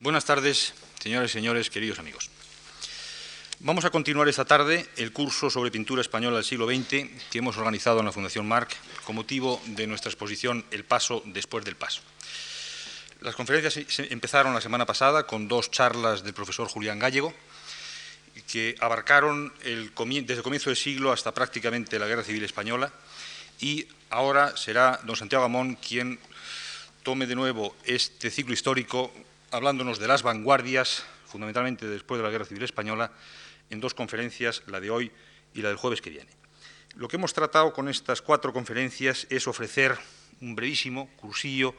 Buenas tardes, señoras y señores, queridos amigos. Vamos a continuar esta tarde el curso sobre pintura española del siglo XX que hemos organizado en la Fundación Marc con motivo de nuestra exposición El Paso después del Paso. Las conferencias empezaron la semana pasada con dos charlas del profesor Julián Gallego que abarcaron desde el comienzo del siglo hasta prácticamente la Guerra Civil Española y ahora será don Santiago Amón quien tome de nuevo este ciclo histórico hablándonos de las vanguardias, fundamentalmente después de la Guerra Civil Española, en dos conferencias, la de hoy y la del jueves que viene. Lo que hemos tratado con estas cuatro conferencias es ofrecer un brevísimo cursillo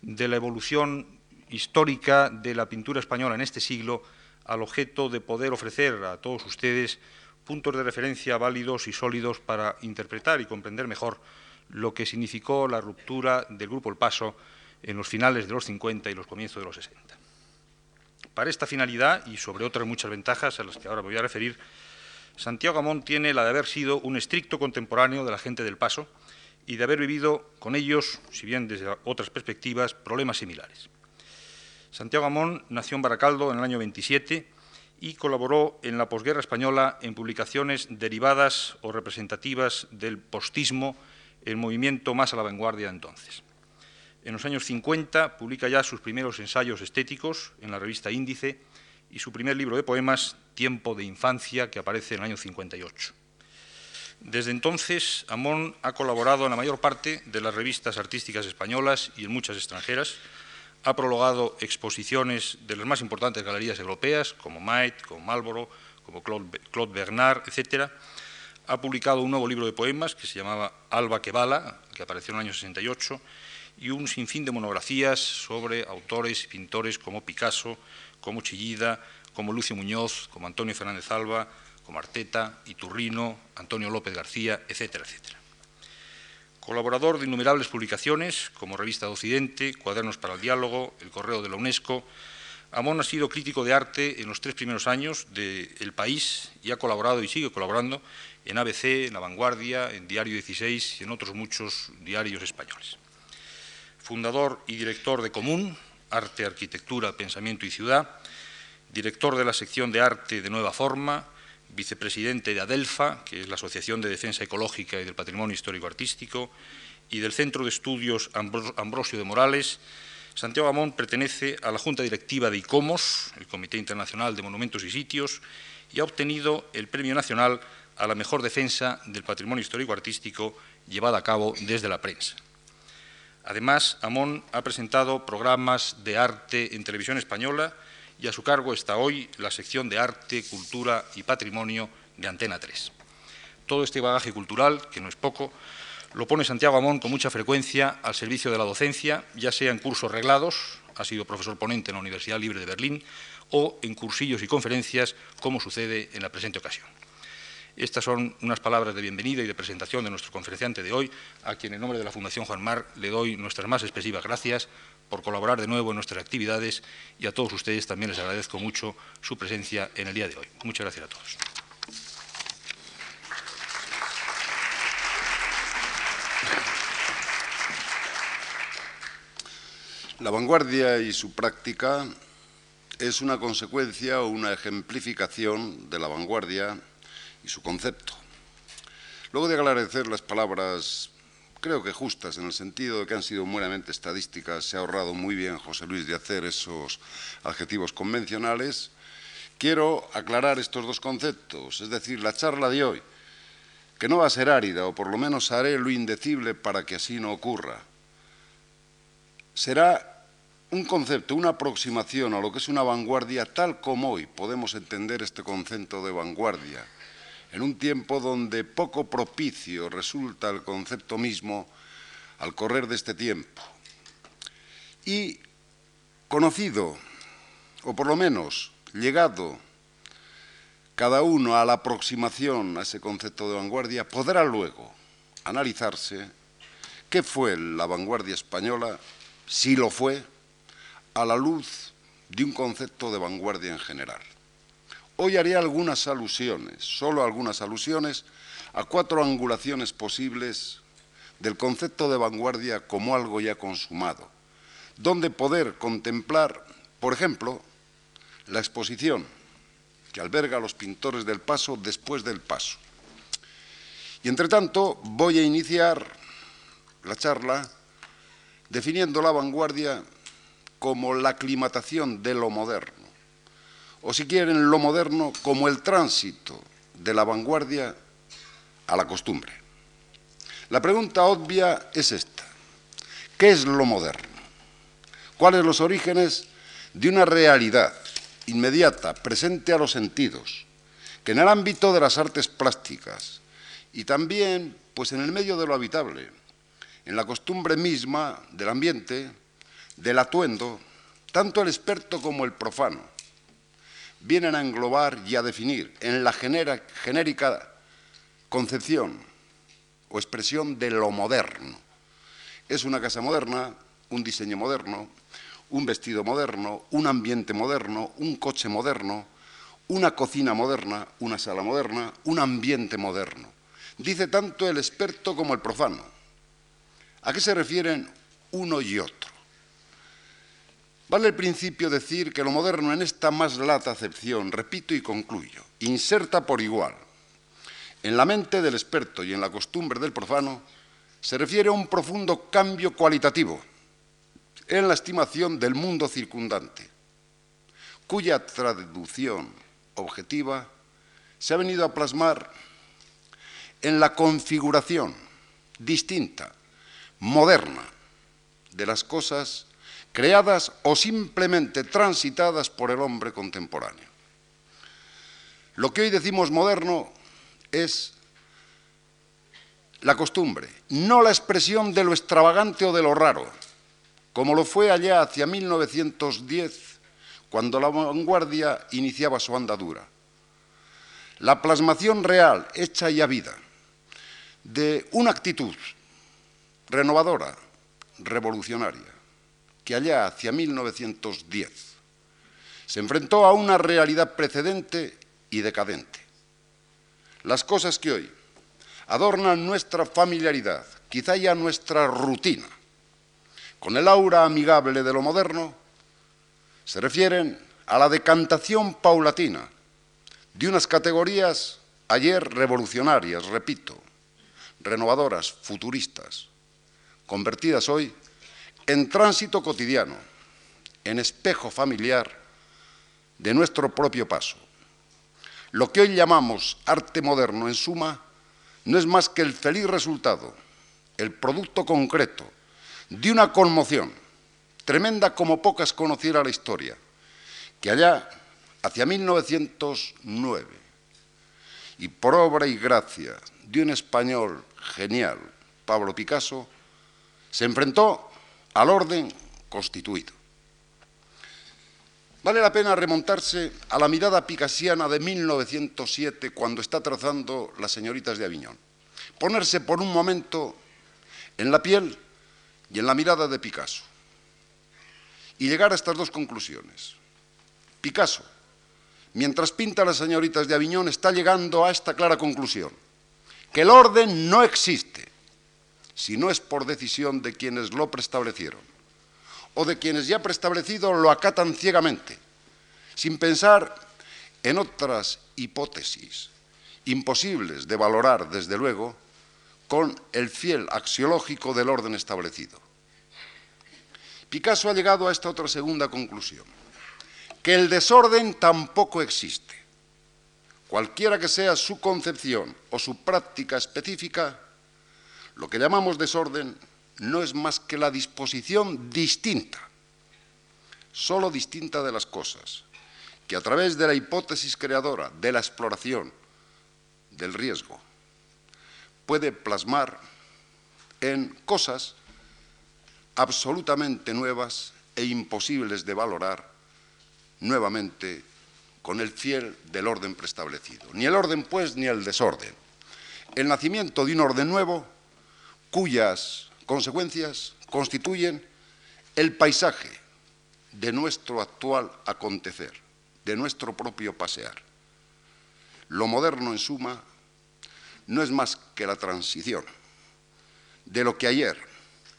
de la evolución histórica de la pintura española en este siglo al objeto de poder ofrecer a todos ustedes puntos de referencia válidos y sólidos para interpretar y comprender mejor lo que significó la ruptura del Grupo El Paso en los finales de los 50 y los comienzos de los 60. Para esta finalidad, y sobre otras muchas ventajas a las que ahora me voy a referir, Santiago Amón tiene la de haber sido un estricto contemporáneo de la gente del Paso y de haber vivido con ellos, si bien desde otras perspectivas, problemas similares. Santiago Amón nació en Baracaldo en el año 27 y colaboró en la posguerra española en publicaciones derivadas o representativas del postismo, el movimiento más a la vanguardia entonces. En los años 50 publica ya sus primeros ensayos estéticos en la revista Índice y su primer libro de poemas, Tiempo de Infancia, que aparece en el año 58. Desde entonces, Amón ha colaborado en la mayor parte de las revistas artísticas españolas y en muchas extranjeras. Ha prologado exposiciones de las más importantes galerías europeas, como Maet, como Marlborough, como Claude Bernard, etc. Ha publicado un nuevo libro de poemas que se llamaba Alba que bala, que apareció en el año 68, y un sinfín de monografías sobre autores y pintores como Picasso, como Chillida, como Lucio Muñoz, como Antonio Fernández Alba, como Arteta, Iturrino, Antonio López García, etcétera, etcétera. Colaborador de innumerables publicaciones como Revista de Occidente, Cuadernos para el Diálogo, El Correo de la UNESCO, Amón ha sido crítico de arte en los tres primeros años de El País y ha colaborado y sigue colaborando en ABC, en La Vanguardia, en Diario 16 y en otros muchos diarios españoles fundador y director de Común, Arte, Arquitectura, Pensamiento y Ciudad, director de la sección de Arte de Nueva Forma, vicepresidente de ADELFA, que es la Asociación de Defensa Ecológica y del Patrimonio Histórico Artístico, y del Centro de Estudios Ambrosio de Morales, Santiago Amón pertenece a la Junta Directiva de ICOMOS, el Comité Internacional de Monumentos y Sitios, y ha obtenido el Premio Nacional a la Mejor Defensa del Patrimonio Histórico Artístico llevada a cabo desde la prensa. Además, Amón ha presentado programas de arte en televisión española y a su cargo está hoy la sección de Arte, Cultura y Patrimonio de Antena 3. Todo este bagaje cultural, que no es poco, lo pone Santiago Amón con mucha frecuencia al servicio de la docencia, ya sea en cursos reglados, ha sido profesor ponente en la Universidad Libre de Berlín, o en cursillos y conferencias, como sucede en la presente ocasión. Estas son unas palabras de bienvenida y de presentación de nuestro conferenciante de hoy, a quien en nombre de la Fundación Juan Mar le doy nuestras más expresivas gracias por colaborar de nuevo en nuestras actividades y a todos ustedes también les agradezco mucho su presencia en el día de hoy. Muchas gracias a todos. La vanguardia y su práctica es una consecuencia o una ejemplificación de la vanguardia y su concepto. Luego de agradecer las palabras, creo que justas, en el sentido de que han sido meramente estadísticas, se ha ahorrado muy bien José Luis de hacer esos adjetivos convencionales, quiero aclarar estos dos conceptos, es decir, la charla de hoy, que no va a ser árida, o por lo menos haré lo indecible para que así no ocurra, será un concepto, una aproximación a lo que es una vanguardia tal como hoy podemos entender este concepto de vanguardia, en un tiempo donde poco propicio resulta el concepto mismo al correr de este tiempo. Y conocido, o por lo menos llegado cada uno a la aproximación a ese concepto de vanguardia, podrá luego analizarse qué fue la vanguardia española, si lo fue, a la luz de un concepto de vanguardia en general. Hoy haré algunas alusiones, solo algunas alusiones, a cuatro angulaciones posibles del concepto de vanguardia como algo ya consumado, donde poder contemplar Por ejemplo, la exposición que alberga a los pintores del paso después del paso. Y entre tanto voy a iniciar la charla definiendo la vanguardia como la aclimatación de lo moderno, o si quieren lo moderno como el tránsito de la vanguardia a la costumbre. La pregunta obvia es esta. ¿Qué es lo moderno? ¿Cuáles los orígenes de una realidad inmediata, presente a los sentidos, que en el ámbito de las artes plásticas y también pues en el medio de lo habitable, en la costumbre misma del ambiente, del atuendo, tanto el experto como el profano vienen a englobar y a definir en la genérica concepción o expresión de lo moderno. Es una casa moderna, un diseño moderno, un vestido moderno, un ambiente moderno, un coche moderno, una cocina moderna, una sala moderna, un ambiente moderno. Dice tanto el experto como el profano. ¿A qué se refieren uno y otro? Vale el principio decir que lo moderno en esta más lata acepción, repito y concluyo, inserta por igual. En la mente del experto y en la costumbre del profano, se refiere a un profundo cambio cualitativo en la estimación del mundo circundante, cuya traducción objetiva se ha venido a plasmar en la configuración distinta, moderna, de las cosas creadas o simplemente transitadas por el hombre contemporáneo. Lo que hoy decimos moderno es la costumbre, no la expresión de lo extravagante o de lo raro, como lo fue allá hacia 1910, cuando la vanguardia iniciaba su andadura. La plasmación real, hecha y a vida, de una actitud renovadora, revolucionaria, que allá hacia 1910 se enfrentó a una realidad precedente y decadente. Las cosas que hoy adornan nuestra familiaridad, quizá ya nuestra rutina, con el aura amigable de lo moderno, se refieren a la decantación paulatina de unas categorías ayer revolucionarias, repito, renovadoras, futuristas, convertidas hoy en tránsito cotidiano, en espejo familiar de nuestro propio paso. Lo que hoy llamamos arte moderno, en suma, no es más que el feliz resultado, el producto concreto de una conmoción tremenda como pocas conociera la historia, que allá, hacia 1909, y por obra y gracia de un español genial, Pablo Picasso, se enfrentó al orden constituido. Vale la pena remontarse a la mirada picasiana de 1907 cuando está trazando las señoritas de Aviñón. Ponerse por un momento en la piel y en la mirada de Picasso. Y llegar a estas dos conclusiones. Picasso, mientras pinta las señoritas de Aviñón, está llegando a esta clara conclusión, que el orden no existe si no es por decisión de quienes lo preestablecieron, o de quienes ya preestablecido lo acatan ciegamente, sin pensar en otras hipótesis imposibles de valorar, desde luego, con el fiel axiológico del orden establecido. Picasso ha llegado a esta otra segunda conclusión, que el desorden tampoco existe. Cualquiera que sea su concepción o su práctica específica, lo que llamamos desorden no es más que la disposición distinta, solo distinta de las cosas, que a través de la hipótesis creadora, de la exploración, del riesgo, puede plasmar en cosas absolutamente nuevas e imposibles de valorar nuevamente con el fiel del orden preestablecido. Ni el orden, pues, ni el desorden. El nacimiento de un orden nuevo cuyas consecuencias constituyen el paisaje de nuestro actual acontecer, de nuestro propio pasear. Lo moderno, en suma, no es más que la transición de lo que ayer,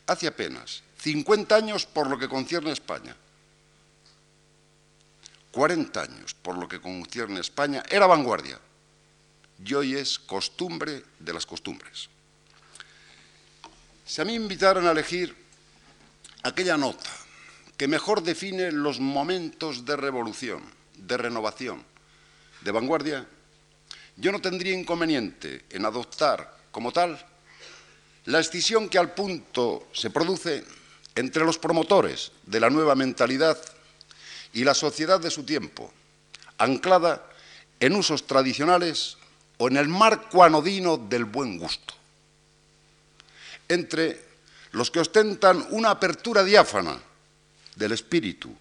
hace apenas 50 años por lo que concierne a España, 40 años, por lo que concierne a España, era vanguardia y hoy es costumbre de las costumbres. Si a mí me invitaran a elegir aquella nota que mejor define los momentos de revolución, de renovación, de vanguardia, yo no tendría inconveniente en adoptar como tal la escisión que al punto se produce entre los promotores de la nueva mentalidad y la sociedad de su tiempo, anclada en usos tradicionales o en el marco anodino del buen gusto. Entre los que ostentan una apertura diáfana del espíritu,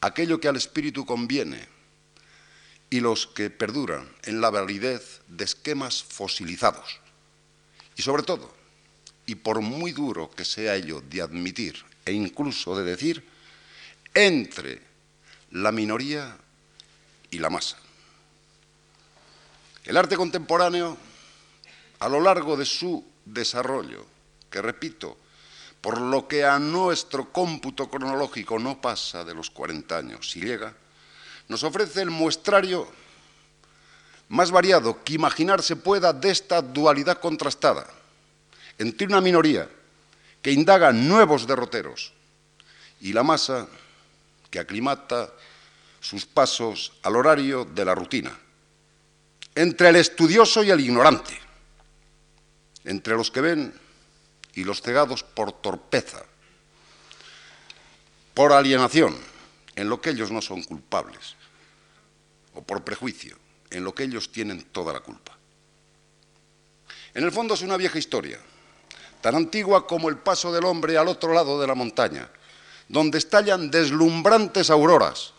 aquello que al espíritu conviene, y los que perduran en la validez de esquemas fosilizados. Y sobre todo, y por muy duro que sea ello de admitir e incluso de decir, entre la minoría y la masa. El arte contemporáneo, a lo largo de su desarrollo, que repito, por lo que a nuestro cómputo cronológico no pasa de los 40 años, si llega, nos ofrece el muestrario más variado que imaginarse pueda de esta dualidad contrastada entre una minoría que indaga nuevos derroteros y la masa que aclimata sus pasos al horario de la rutina, entre el estudioso y el ignorante, entre los que ven y los cegados por torpeza, por alienación, en lo que ellos no son culpables, o por prejuicio, en lo que ellos tienen toda la culpa. En el fondo es una vieja historia, tan antigua como el paso del hombre al otro lado de la montaña, donde estallan deslumbrantes auroras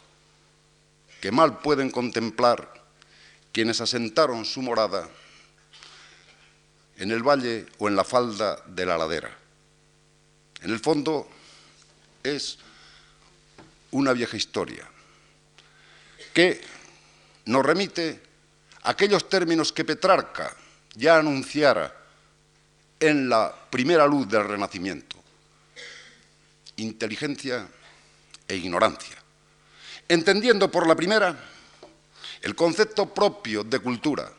que mal pueden contemplar quienes asentaron su morada en el valle o en la falda de la ladera. En el fondo es una vieja historia que nos remite a aquellos términos que Petrarca ya anunciara en la primera luz del Renacimiento. Inteligencia e ignorancia. Entendiendo por la primera el concepto propio de cultura,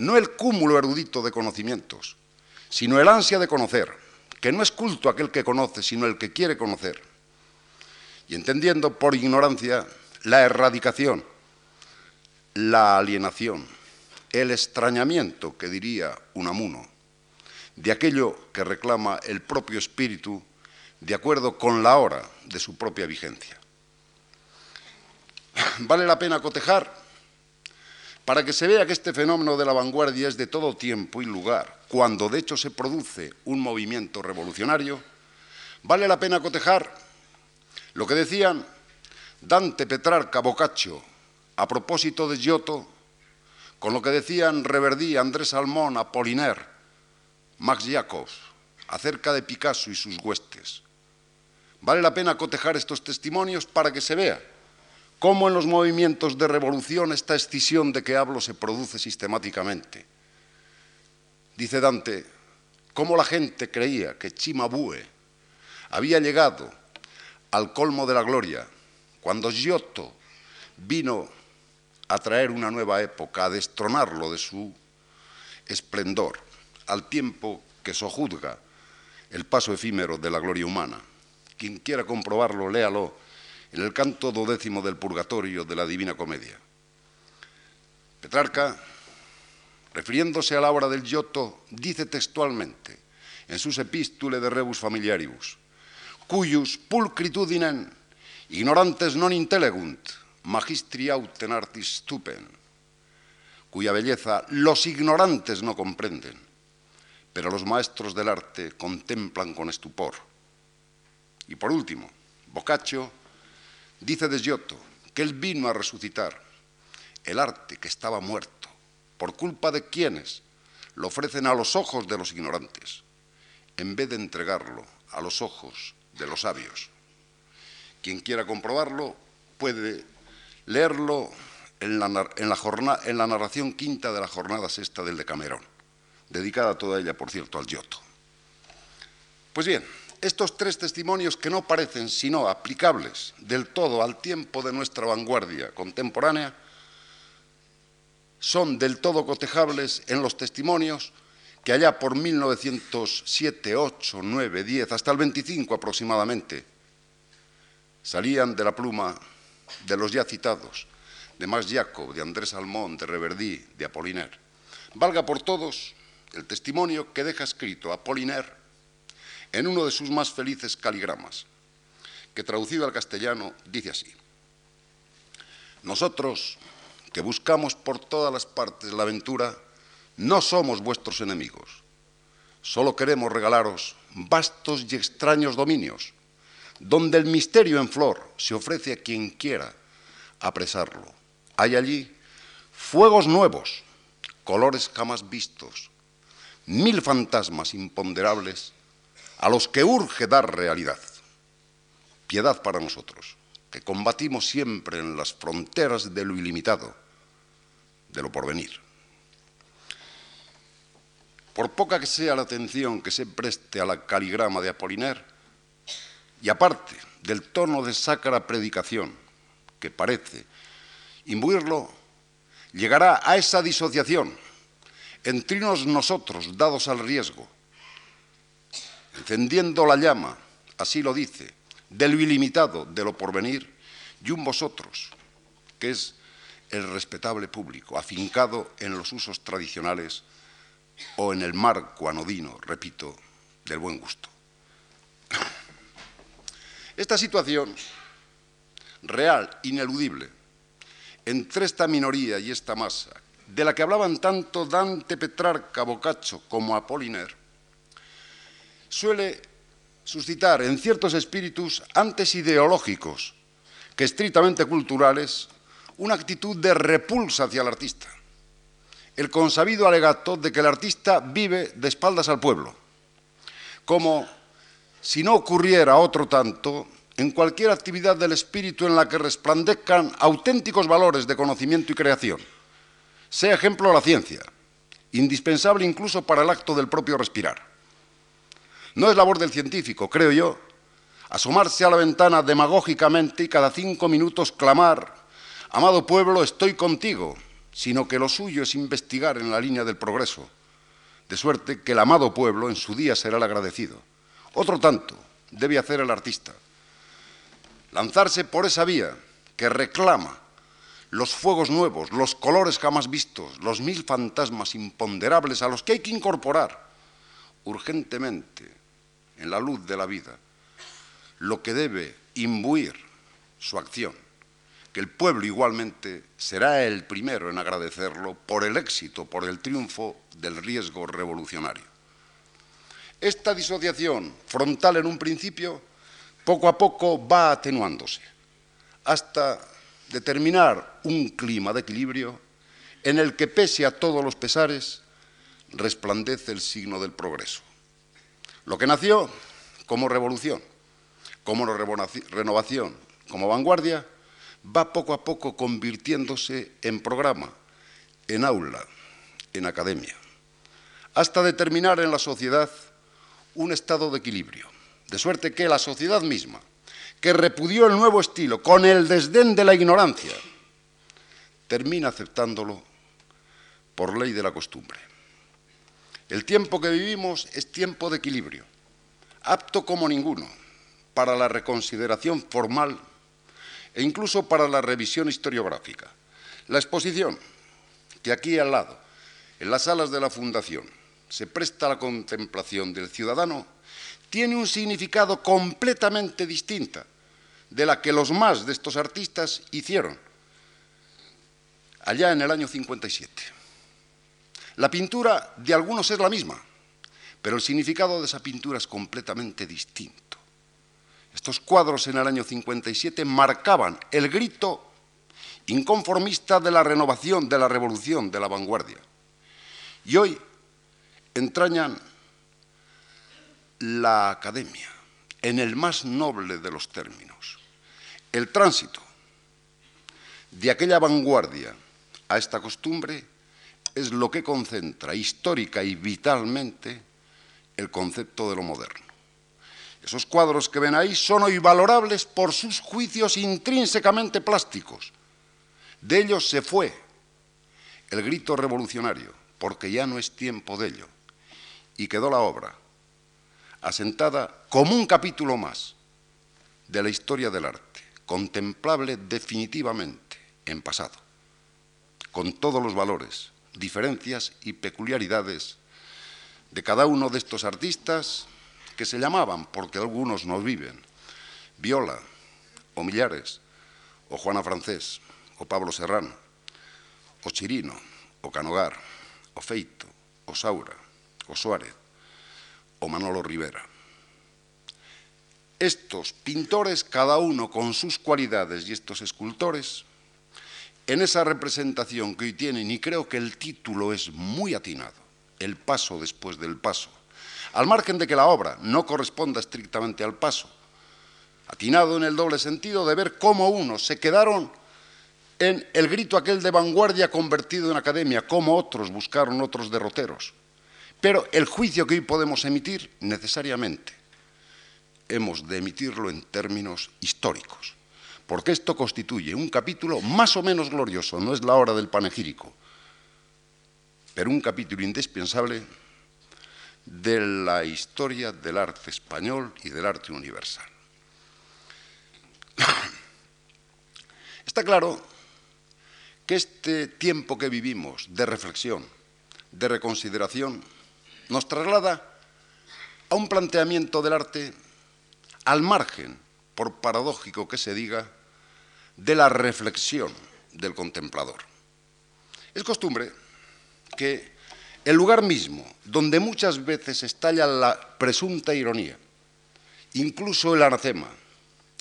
no el cúmulo erudito de conocimientos, sino el ansia de conocer, que no es culto aquel que conoce, sino el que quiere conocer. Y entendiendo por ignorancia la erradicación, la alienación, el extrañamiento, que diría Unamuno, de aquello que reclama el propio espíritu de acuerdo con la hora de su propia vigencia. Vale la pena cotejar para que se vea que este fenómeno de la vanguardia es de todo tiempo y lugar, cuando de hecho se produce un movimiento revolucionario, vale la pena cotejar lo que decían Dante, Petrarca, Boccaccio a propósito de Giotto, con lo que decían Reverdí, Andrés Salmón, Apollinaire, Max Jacobs, acerca de Picasso y sus huestes. Vale la pena cotejar estos testimonios para que se vea cómo en los movimientos de revolución esta escisión de que hablo se produce sistemáticamente. Dice Dante, cómo la gente creía que Chimabue había llegado al colmo de la gloria cuando Giotto vino a traer una nueva época, a destronarlo de su esplendor, al tiempo que sojuzga el paso efímero de la gloria humana. Quien quiera comprobarlo, léalo en el canto dodécimo del Purgatorio de la Divina Comedia. Petrarca, refiriéndose a la obra del Giotto, dice textualmente en sus epístule de rebus familiaribus, cuyus pulcritudinem ignorantes non intelegunt, magistri autem artis stupen, cuya belleza los ignorantes no comprenden, pero los maestros del arte contemplan con estupor. Y por último, Boccaccio Dice de Giotto que él vino a resucitar el arte que estaba muerto, por culpa de quienes lo ofrecen a los ojos de los ignorantes, en vez de entregarlo a los ojos de los sabios. Quien quiera comprobarlo puede leerlo en la, en la narración quinta de la jornada sexta del Decamerón, dedicada toda ella, por cierto, al Giotto. Pues bien, estos tres testimonios que no parecen sino aplicables del todo al tiempo de nuestra vanguardia contemporánea, son del todo cotejables en los testimonios que allá por 1907, 8, 9, 10, hasta el 25 aproximadamente, salían de la pluma de los ya citados, de Max Jacob, de Andrés Salmón, de Reverdí, de Apollinaire. Valga por todos el testimonio que deja escrito Apollinaire en uno de sus más felices caligramas, que traducido al castellano dice así, Nosotros, que buscamos por todas las partes la aventura, no somos vuestros enemigos, solo queremos regalaros vastos y extraños dominios, donde el misterio en flor se ofrece a quien quiera apresarlo. Hay allí fuegos nuevos, colores jamás vistos, mil fantasmas imponderables a los que urge dar realidad. Piedad para nosotros, que combatimos siempre en las fronteras de lo ilimitado, de lo porvenir. Por poca que sea la atención que se preste a la caligrama de Apoliner, y aparte del tono de sacra predicación que parece imbuirlo, llegará a esa disociación entre nosotros dados al riesgo, encendiendo la llama, así lo dice, de lo ilimitado, de lo porvenir, y un vosotros, que es el respetable público, afincado en los usos tradicionales o en el marco anodino, repito, del buen gusto. Esta situación real, ineludible, entre esta minoría y esta masa, de la que hablaban tanto Dante, Petrarca, Boccaccio como Apollinaire, suele suscitar en ciertos espíritus antes ideológicos que estrictamente culturales una actitud de repulsa hacia el artista. El consabido alegato de que el artista vive de espaldas al pueblo, como si no ocurriera otro tanto en cualquier actividad del espíritu en la que resplandezcan auténticos valores de conocimiento y creación, sea ejemplo la ciencia, indispensable incluso para el acto del propio respirar. No es labor del científico, creo yo, asomarse a la ventana demagógicamente y cada cinco minutos clamar, amado pueblo, estoy contigo, sino que lo suyo es investigar en la línea del progreso, de suerte que el amado pueblo en su día será el agradecido. Otro tanto debe hacer el artista, lanzarse por esa vía que reclama los fuegos nuevos, los colores jamás vistos, los mil fantasmas imponderables a los que hay que incorporar urgentemente en la luz de la vida lo que debe imbuir su acción, que el pueblo igualmente será el primero en agradecerlo por el éxito, por el triunfo del riesgo revolucionario. Esta disociación frontal en un principio, poco a poco va atenuándose, hasta determinar un clima de equilibrio en el que, pese a todos los pesares, resplandece el signo del progreso. Lo que nació como revolución, como renovación, como vanguardia, va poco a poco convirtiéndose en programa, en aula, en academia, hasta determinar en la sociedad un estado de equilibrio, de suerte que la sociedad misma, que repudió el nuevo estilo con el desdén de la ignorancia, termina aceptándolo por ley de la costumbre. El tiempo que vivimos es tiempo de equilibrio, apto como ninguno para la reconsideración formal e incluso para la revisión historiográfica. La exposición, que aquí al lado, en las salas de la Fundación, se presta a la contemplación del ciudadano, tiene un significado completamente distinta de la que los más de estos artistas hicieron allá en el año 57. La pintura de algunos es la misma, pero el significado de esa pintura es completamente distinto. Estos cuadros en el año 57 marcaban el grito inconformista de la renovación, de la revolución, de la vanguardia. Y hoy entrañan la academia en el más noble de los términos. El tránsito de aquella vanguardia a esta costumbre es lo que concentra histórica y vitalmente el concepto de lo moderno. Esos cuadros que ven ahí son hoy valorables por sus juicios intrínsecamente plásticos. De ellos se fue el grito revolucionario, porque ya no es tiempo de ello. Y quedó la obra, asentada como un capítulo más de la historia del arte, contemplable definitivamente en pasado, con todos los valores, diferencias y peculiaridades de cada uno de estos artistas que se llamaban, porque algunos no viven, Viola, o Millares, o Juana Francés, o Pablo Serrano, o Chirino, o Canogar, o Feito, o Saura, o Suárez, o Manolo Rivera. Estos pintores, cada uno con sus cualidades, y estos escultores, en esa representación que hoy tienen, y creo que el título es muy atinado, el paso después del paso, al margen de que la obra no corresponda estrictamente al paso, atinado en el doble sentido de ver cómo unos se quedaron en el grito aquel de vanguardia convertido en academia, cómo otros buscaron otros derroteros. Pero el juicio que hoy podemos emitir, necesariamente, hemos de emitirlo en términos históricos, porque esto constituye un capítulo más o menos glorioso, no es la hora del panegírico, pero un capítulo indispensable de la historia del arte español y del arte universal. Está claro que este tiempo que vivimos de reflexión, de reconsideración, nos traslada a un planteamiento del arte al margen, por paradójico que se diga, de la reflexión del contemplador. Es costumbre que el lugar mismo donde muchas veces estalla la presunta ironía, incluso el anacema,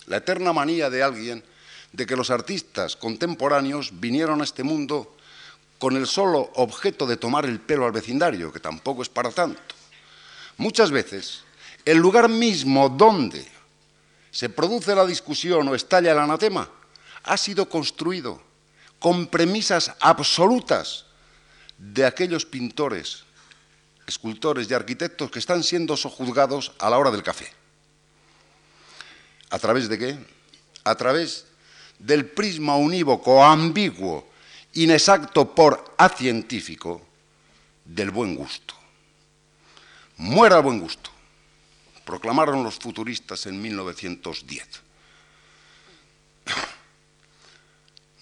la eterna manía de alguien de que los artistas contemporáneos vinieron a este mundo con el solo objeto de tomar el pelo al vecindario, que tampoco es para tanto. Muchas veces, el lugar mismo donde se produce la discusión o estalla el anatema ha sido construido con premisas absolutas de aquellos pintores, escultores y arquitectos que están siendo sojuzgados a la hora del café. ¿A través de qué? A través del prisma unívoco, ambiguo, inexacto por acientífico, del buen gusto. Muera el buen gusto, proclamaron los futuristas en 1910.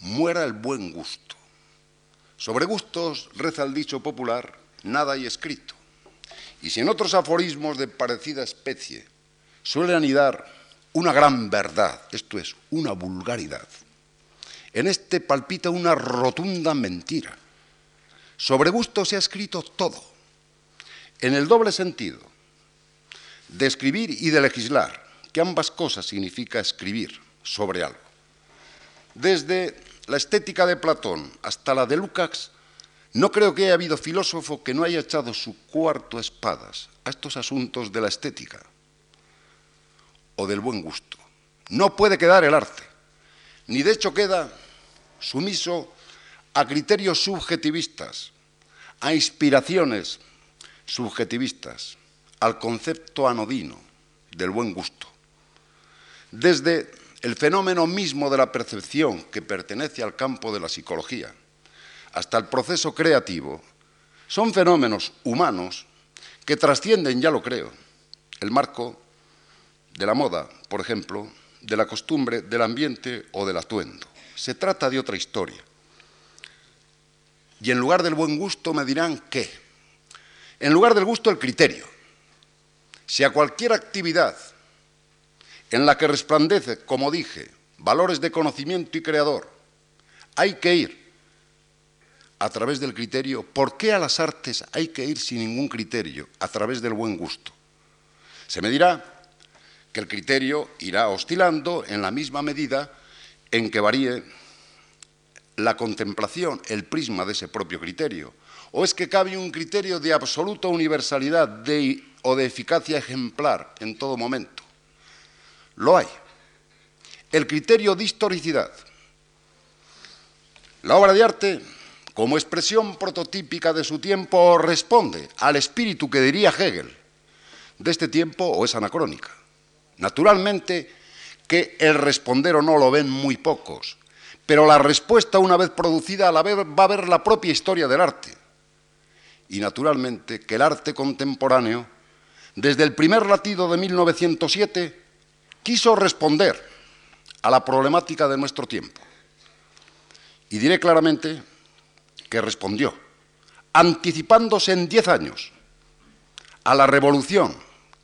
Muera el buen gusto. Sobre gustos, reza el dicho popular, nada hay escrito. Y si en otros aforismos de parecida especie suele anidar una gran verdad, esto es, una vulgaridad, en este palpita una rotunda mentira. Sobre gusto se ha escrito todo, en el doble sentido de escribir y de legislar, que ambas cosas significa escribir sobre algo. Desde la estética de Platón hasta la de Lukács, no creo que haya habido filósofo que no haya echado su cuarto espadas a estos asuntos de la estética o del buen gusto. No puede quedar el arte, ni de hecho queda sumiso a criterios subjetivistas, a inspiraciones subjetivistas, al concepto anodino del buen gusto. Desde el fenómeno mismo de la percepción que pertenece al campo de la psicología, hasta el proceso creativo, son fenómenos humanos que trascienden, ya lo creo, el marco de la moda, por ejemplo, de la costumbre, del ambiente o del atuendo. Se trata de otra historia. Y en lugar del buen gusto me dirán qué. En lugar del gusto, el criterio. Si a cualquier actividad en la que resplandece, como dije, valores de conocimiento y creador, hay que ir a través del criterio. ¿Por qué a las artes hay que ir sin ningún criterio? A través del buen gusto. Se me dirá que el criterio irá oscilando en la misma medida en que varíe la contemplación, el prisma de ese propio criterio. ¿O es que cabe un criterio de absoluta universalidad o de eficacia ejemplar en todo momento? Lo hay. El criterio de historicidad. La obra de arte, como expresión prototípica de su tiempo, responde al espíritu que diría Hegel de este tiempo o es anacrónica. Naturalmente que el responder o no lo ven muy pocos, pero la respuesta una vez producida va a ver la propia historia del arte. Y naturalmente que el arte contemporáneo, desde el primer latido de 1907, quiso responder a la problemática de nuestro tiempo. Y diré claramente que respondió, anticipándose en diez años a la revolución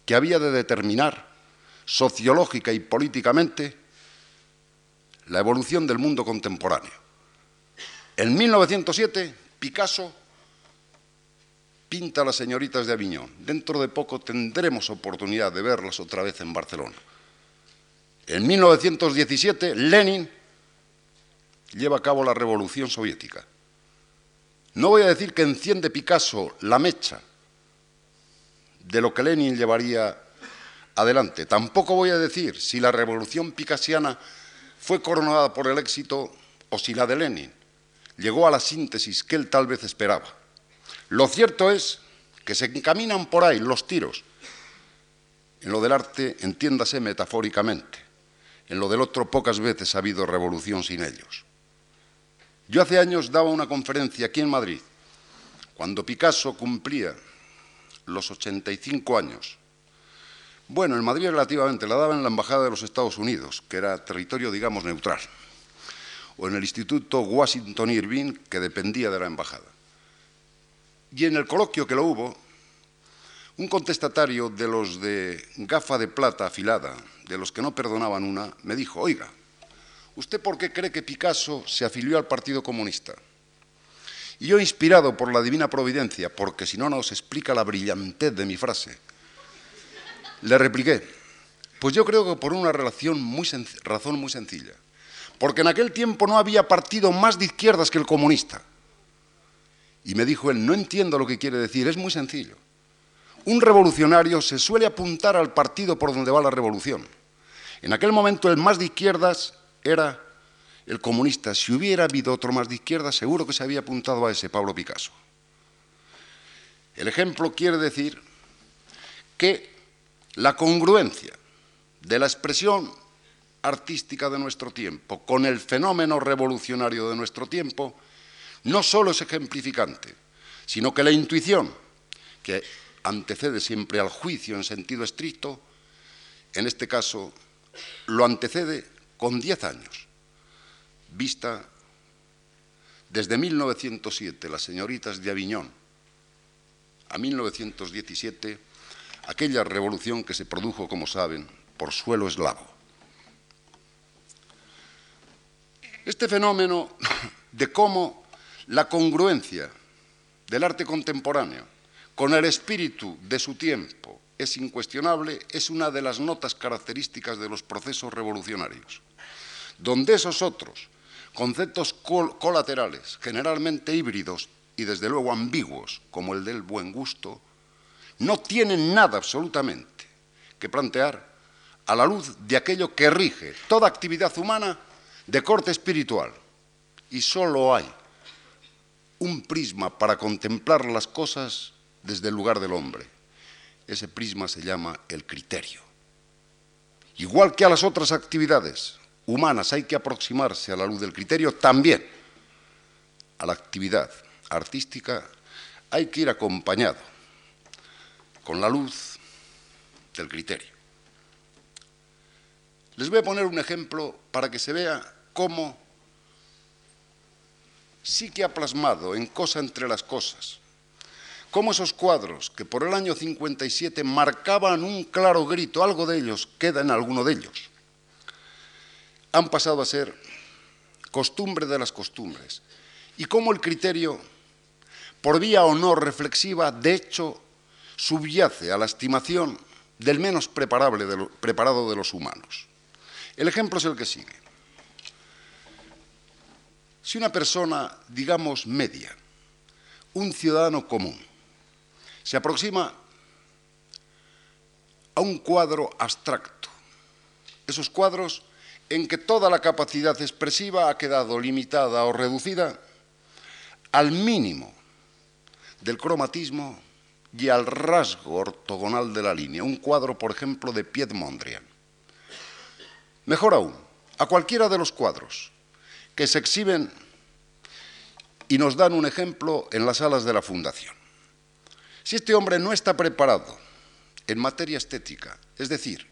que había de determinar sociológica y políticamente la evolución del mundo contemporáneo. En 1907, Picasso pinta a las señoritas de Aviñón. Dentro de poco tendremos oportunidad de verlas otra vez en Barcelona. En 1917, Lenin lleva a cabo la revolución soviética. No voy a decir que enciende Picasso la mecha de lo que Lenin llevaría adelante. Tampoco voy a decir si la revolución picasiana fue coronada por el éxito o si la de Lenin llegó a la síntesis que él tal vez esperaba. Lo cierto es que se encaminan por ahí los tiros. En lo del arte, entiéndase metafóricamente. En lo del otro, pocas veces ha habido revolución sin ellos. Yo hace años daba una conferencia aquí en Madrid, cuando Picasso cumplía los 85 años. Bueno, en Madrid relativamente, la daba en la Embajada de los Estados Unidos, que era territorio, digamos, neutral, o en el Instituto Washington Irving, que dependía de la Embajada. Y en el coloquio que lo hubo, un contestatario de los de gafa de plata afilada, de los que no perdonaban una, me dijo, oiga, ¿usted por qué cree que Picasso se afilió al Partido Comunista? Y yo, inspirado por la divina providencia, porque si no nos explica la brillantez de mi frase, le repliqué, pues yo creo que por una razón muy sencilla, porque en aquel tiempo no había partido más de izquierdas que el comunista. Y me dijo él, no entiendo lo que quiere decir, es muy sencillo. Un revolucionario se suele apuntar al partido por donde va la revolución. En aquel momento el más de izquierdas era el comunista. Si hubiera habido otro más de izquierda, seguro que se había apuntado a ese, Pablo Picasso. El ejemplo quiere decir que la congruencia de la expresión artística de nuestro tiempo con el fenómeno revolucionario de nuestro tiempo no solo es ejemplificante, sino que la intuición, que antecede siempre al juicio en sentido estricto, en este caso lo antecede con diez años vista desde 1907, las señoritas de Aviñón, a 1917, aquella revolución que se produjo, como saben, por suelo eslavo. Este fenómeno de cómo la congruencia del arte contemporáneo con el espíritu de su tiempo es incuestionable, es una de las notas características de los procesos revolucionarios, donde esos otros Conceptos colaterales, generalmente híbridos y desde luego ambiguos, como el del buen gusto, no tienen nada absolutamente que plantear a la luz de aquello que rige toda actividad humana de corte espiritual. Y solo hay un prisma para contemplar las cosas desde el lugar del hombre. Ese prisma se llama el criterio. Igual que a las otras actividades, humanas hay que aproximarse a la luz del criterio, también a la actividad artística hay que ir acompañado con la luz del criterio. Les voy a poner un ejemplo para que se vea cómo sí que ha plasmado en Cosa entre las cosas, cómo esos cuadros que por el año 57 marcaban un claro grito, algo de ellos queda en alguno de ellos han pasado a ser costumbre de las costumbres y cómo el criterio, por vía o no reflexiva, de hecho, subyace a la estimación del menos preparable preparado de los humanos. El ejemplo es el que sigue. Si una persona, digamos, media, un ciudadano común, se aproxima a un cuadro abstracto, esos cuadros en que toda la capacidad expresiva ha quedado limitada o reducida al mínimo del cromatismo y al rasgo ortogonal de la línea. Un cuadro, por ejemplo, de Piet Mondrian. Mejor aún, a cualquiera de los cuadros que se exhiben y nos dan un ejemplo en las salas de la Fundación. Si este hombre no está preparado en materia estética, es decir,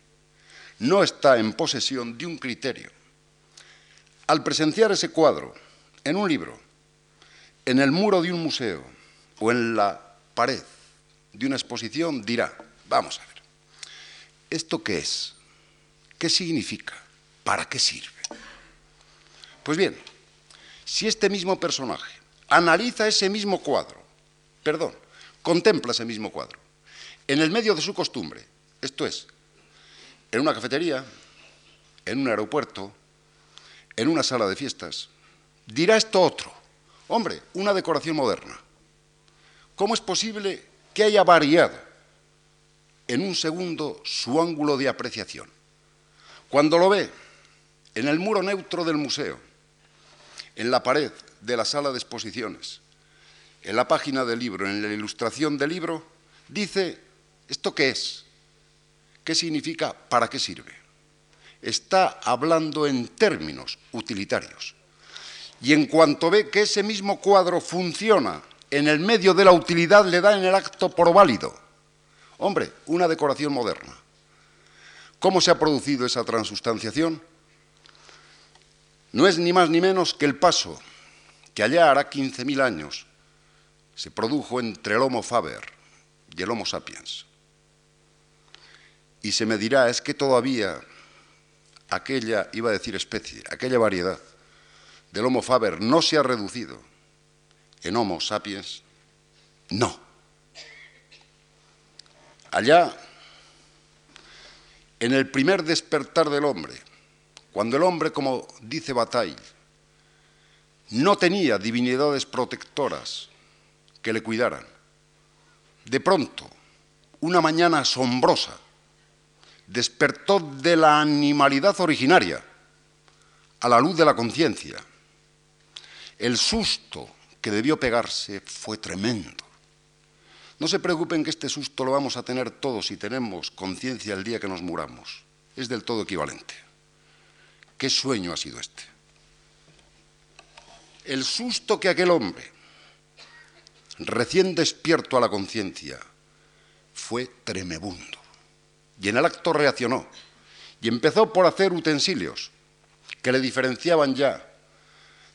no está en posesión de un criterio, al presenciar ese cuadro en un libro, en el muro de un museo o en la pared de una exposición, dirá, vamos a ver, ¿esto qué es? ¿Qué significa? ¿Para qué sirve? Pues bien, si este mismo personaje analiza ese mismo cuadro, perdón, contempla ese mismo cuadro, en el medio de su costumbre, esto es, en una cafetería, en un aeropuerto, en una sala de fiestas, dirá esto otro. Hombre, una decoración moderna. ¿Cómo es posible que haya variado en un segundo su ángulo de apreciación? Cuando lo ve en el muro neutro del museo, en la pared de la sala de exposiciones, en la página del libro, en la ilustración del libro, dice, ¿esto qué es? ¿Qué significa? ¿Para qué sirve? Está hablando en términos utilitarios. Y en cuanto ve que ese mismo cuadro funciona en el medio de la utilidad, le da en el acto por válido. Hombre, una decoración moderna. ¿Cómo se ha producido esa transustanciación? No es ni más ni menos que el paso que allá hará 15.000 años se produjo entre el Homo faber y el Homo sapiens. Y se me dirá, es que todavía aquella, iba a decir especie, aquella variedad del Homo faber no se ha reducido en Homo sapiens. No. Allá, en el primer despertar del hombre, cuando el hombre, como dice Bataille, no tenía divinidades protectoras que le cuidaran, de pronto, una mañana asombrosa, despertó de la animalidad originaria a la luz de la conciencia. El susto que debió pegarse fue tremendo. No se preocupen que este susto lo vamos a tener todos si tenemos conciencia el día que nos muramos. Es del todo equivalente. ¿Qué sueño ha sido este? El susto que aquel hombre, recién despierto a la conciencia, fue tremebundo. Y en el acto reaccionó y empezó por hacer utensilios que le diferenciaban ya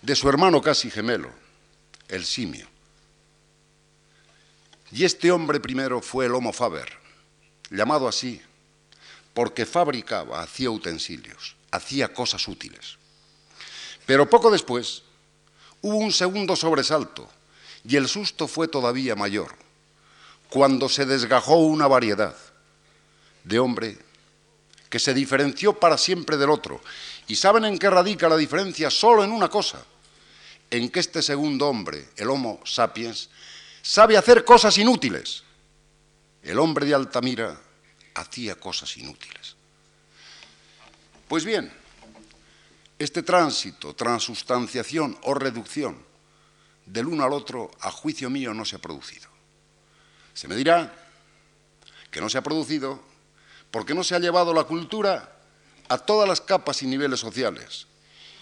de su hermano casi gemelo, el simio. Y este hombre primero fue el Homo faber, llamado así porque fabricaba, hacía utensilios hacía cosas útiles. Pero poco después hubo un segundo sobresalto y el susto fue todavía mayor, cuando se desgajó una variedad de hombre que se diferenció para siempre del otro. ¿Y saben en qué radica la diferencia? Solo en una cosa, en que este segundo hombre, el Homo sapiens, sabe hacer cosas inútiles. El hombre de Altamira hacía cosas inútiles. Pues bien, este tránsito, transustanciación o reducción del uno al otro, a juicio mío, no se ha producido. Se me dirá que no se ha producido porque no se ha llevado la cultura a todas las capas y niveles sociales.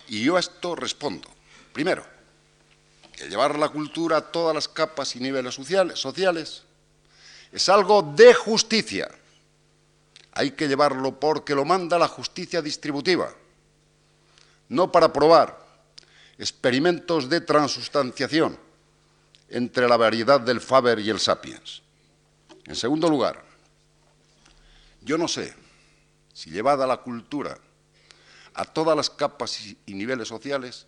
Y yo a esto respondo. Primero, que llevar la cultura a todas las capas y niveles sociales es algo de justicia hay que llevarlo porque lo manda la justicia distributiva, no para probar experimentos de transustanciación entre la variedad del Faber y el Sapiens. En segundo lugar, yo no sé si llevada la cultura a todas las capas y niveles sociales,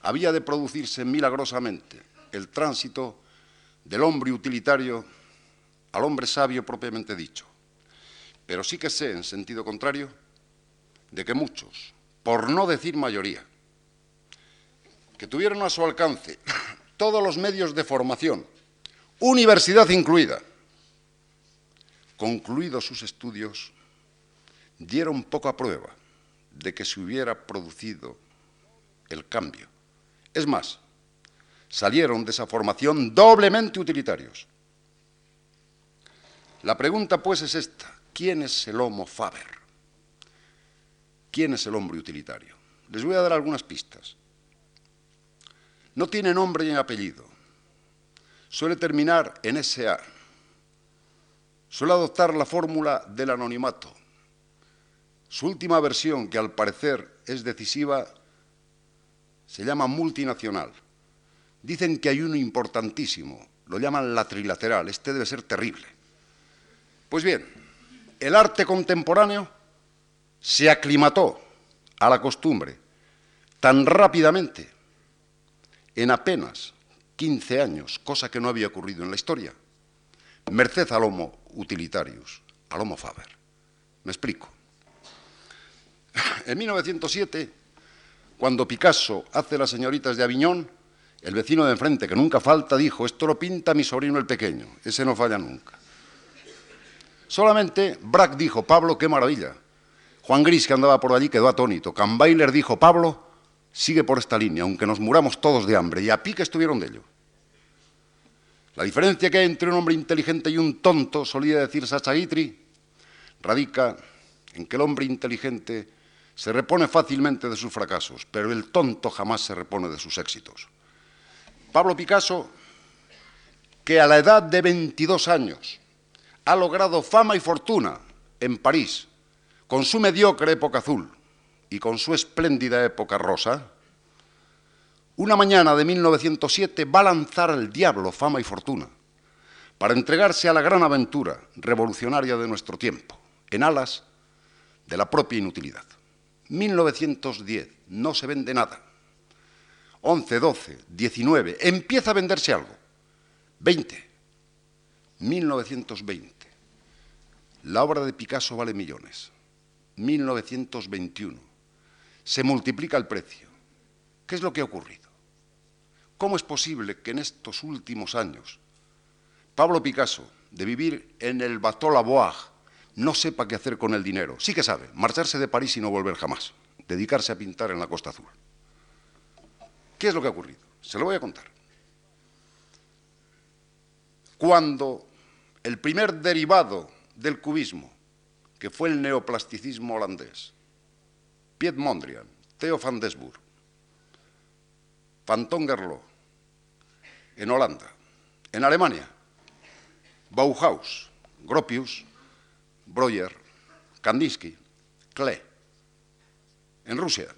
había de producirse milagrosamente el tránsito del hombre utilitario al hombre sabio propiamente dicho. Pero sí que sé, en sentido contrario, de que muchos, por no decir mayoría, que tuvieron a su alcance todos los medios de formación, universidad incluida, concluidos sus estudios, dieron poca prueba de que se hubiera producido el cambio. Es más, salieron de esa formación doblemente utilitarios. La pregunta, pues, es esta. ¿Quién es el Homo Faber? ¿Quién es el hombre utilitario? Les voy a dar algunas pistas. No tiene nombre ni apellido. Suele terminar en SA. Suele adoptar la fórmula del anonimato. Su última versión, que al parecer es decisiva, se llama multinacional. Dicen que hay uno importantísimo, lo llaman la trilateral, este debe ser terrible. Pues bien, el arte contemporáneo se aclimató a la costumbre tan rápidamente, en apenas 15 años, cosa que no había ocurrido en la historia, merced al Homo utilitarius, al Homo faber. Me explico. En 1907, cuando Picasso hace Las señoritas de Aviñón, el vecino de enfrente, que nunca falta, dijo, esto lo pinta mi sobrino el pequeño, ese no falla nunca. Solamente Braque dijo, Pablo, qué maravilla. Juan Gris, que andaba por allí, quedó atónito. Campbailer dijo, Pablo, sigue por esta línea, aunque nos muramos todos de hambre. Y a pique estuvieron de ello. La diferencia que hay entre un hombre inteligente y un tonto, solía decir Sacha Guitry, radica en que el hombre inteligente se repone fácilmente de sus fracasos, pero el tonto jamás se repone de sus éxitos. Pablo Picasso, que a la edad de 22 años ha logrado fama y fortuna en París, con su mediocre época azul y con su espléndida época rosa, una mañana de 1907 va a lanzar al diablo fama y fortuna para entregarse a la gran aventura revolucionaria de nuestro tiempo, en alas de la propia inutilidad. 1910, no se vende nada. 11, 12, 19, empieza a venderse algo. 20, 1920. La obra de Picasso vale millones. 1921. Se multiplica el precio. ¿Qué es lo que ha ocurrido? ¿Cómo es posible que en estos últimos años Pablo Picasso, de vivir en el Bateau Lavoir, no sepa qué hacer con el dinero? Sí que sabe, marcharse de París y no volver jamás, dedicarse a pintar en la Costa Azul. ¿Qué es lo que ha ocurrido? Se lo voy a contar. Cuando el primer derivado del cubismo, que fue el neoplasticismo holandés, Piet Mondrian, Theo van Desburg, Van Gerlo, en Holanda, en Alemania, Bauhaus, Gropius, Breuer, Kandinsky, Klee, en Rusia,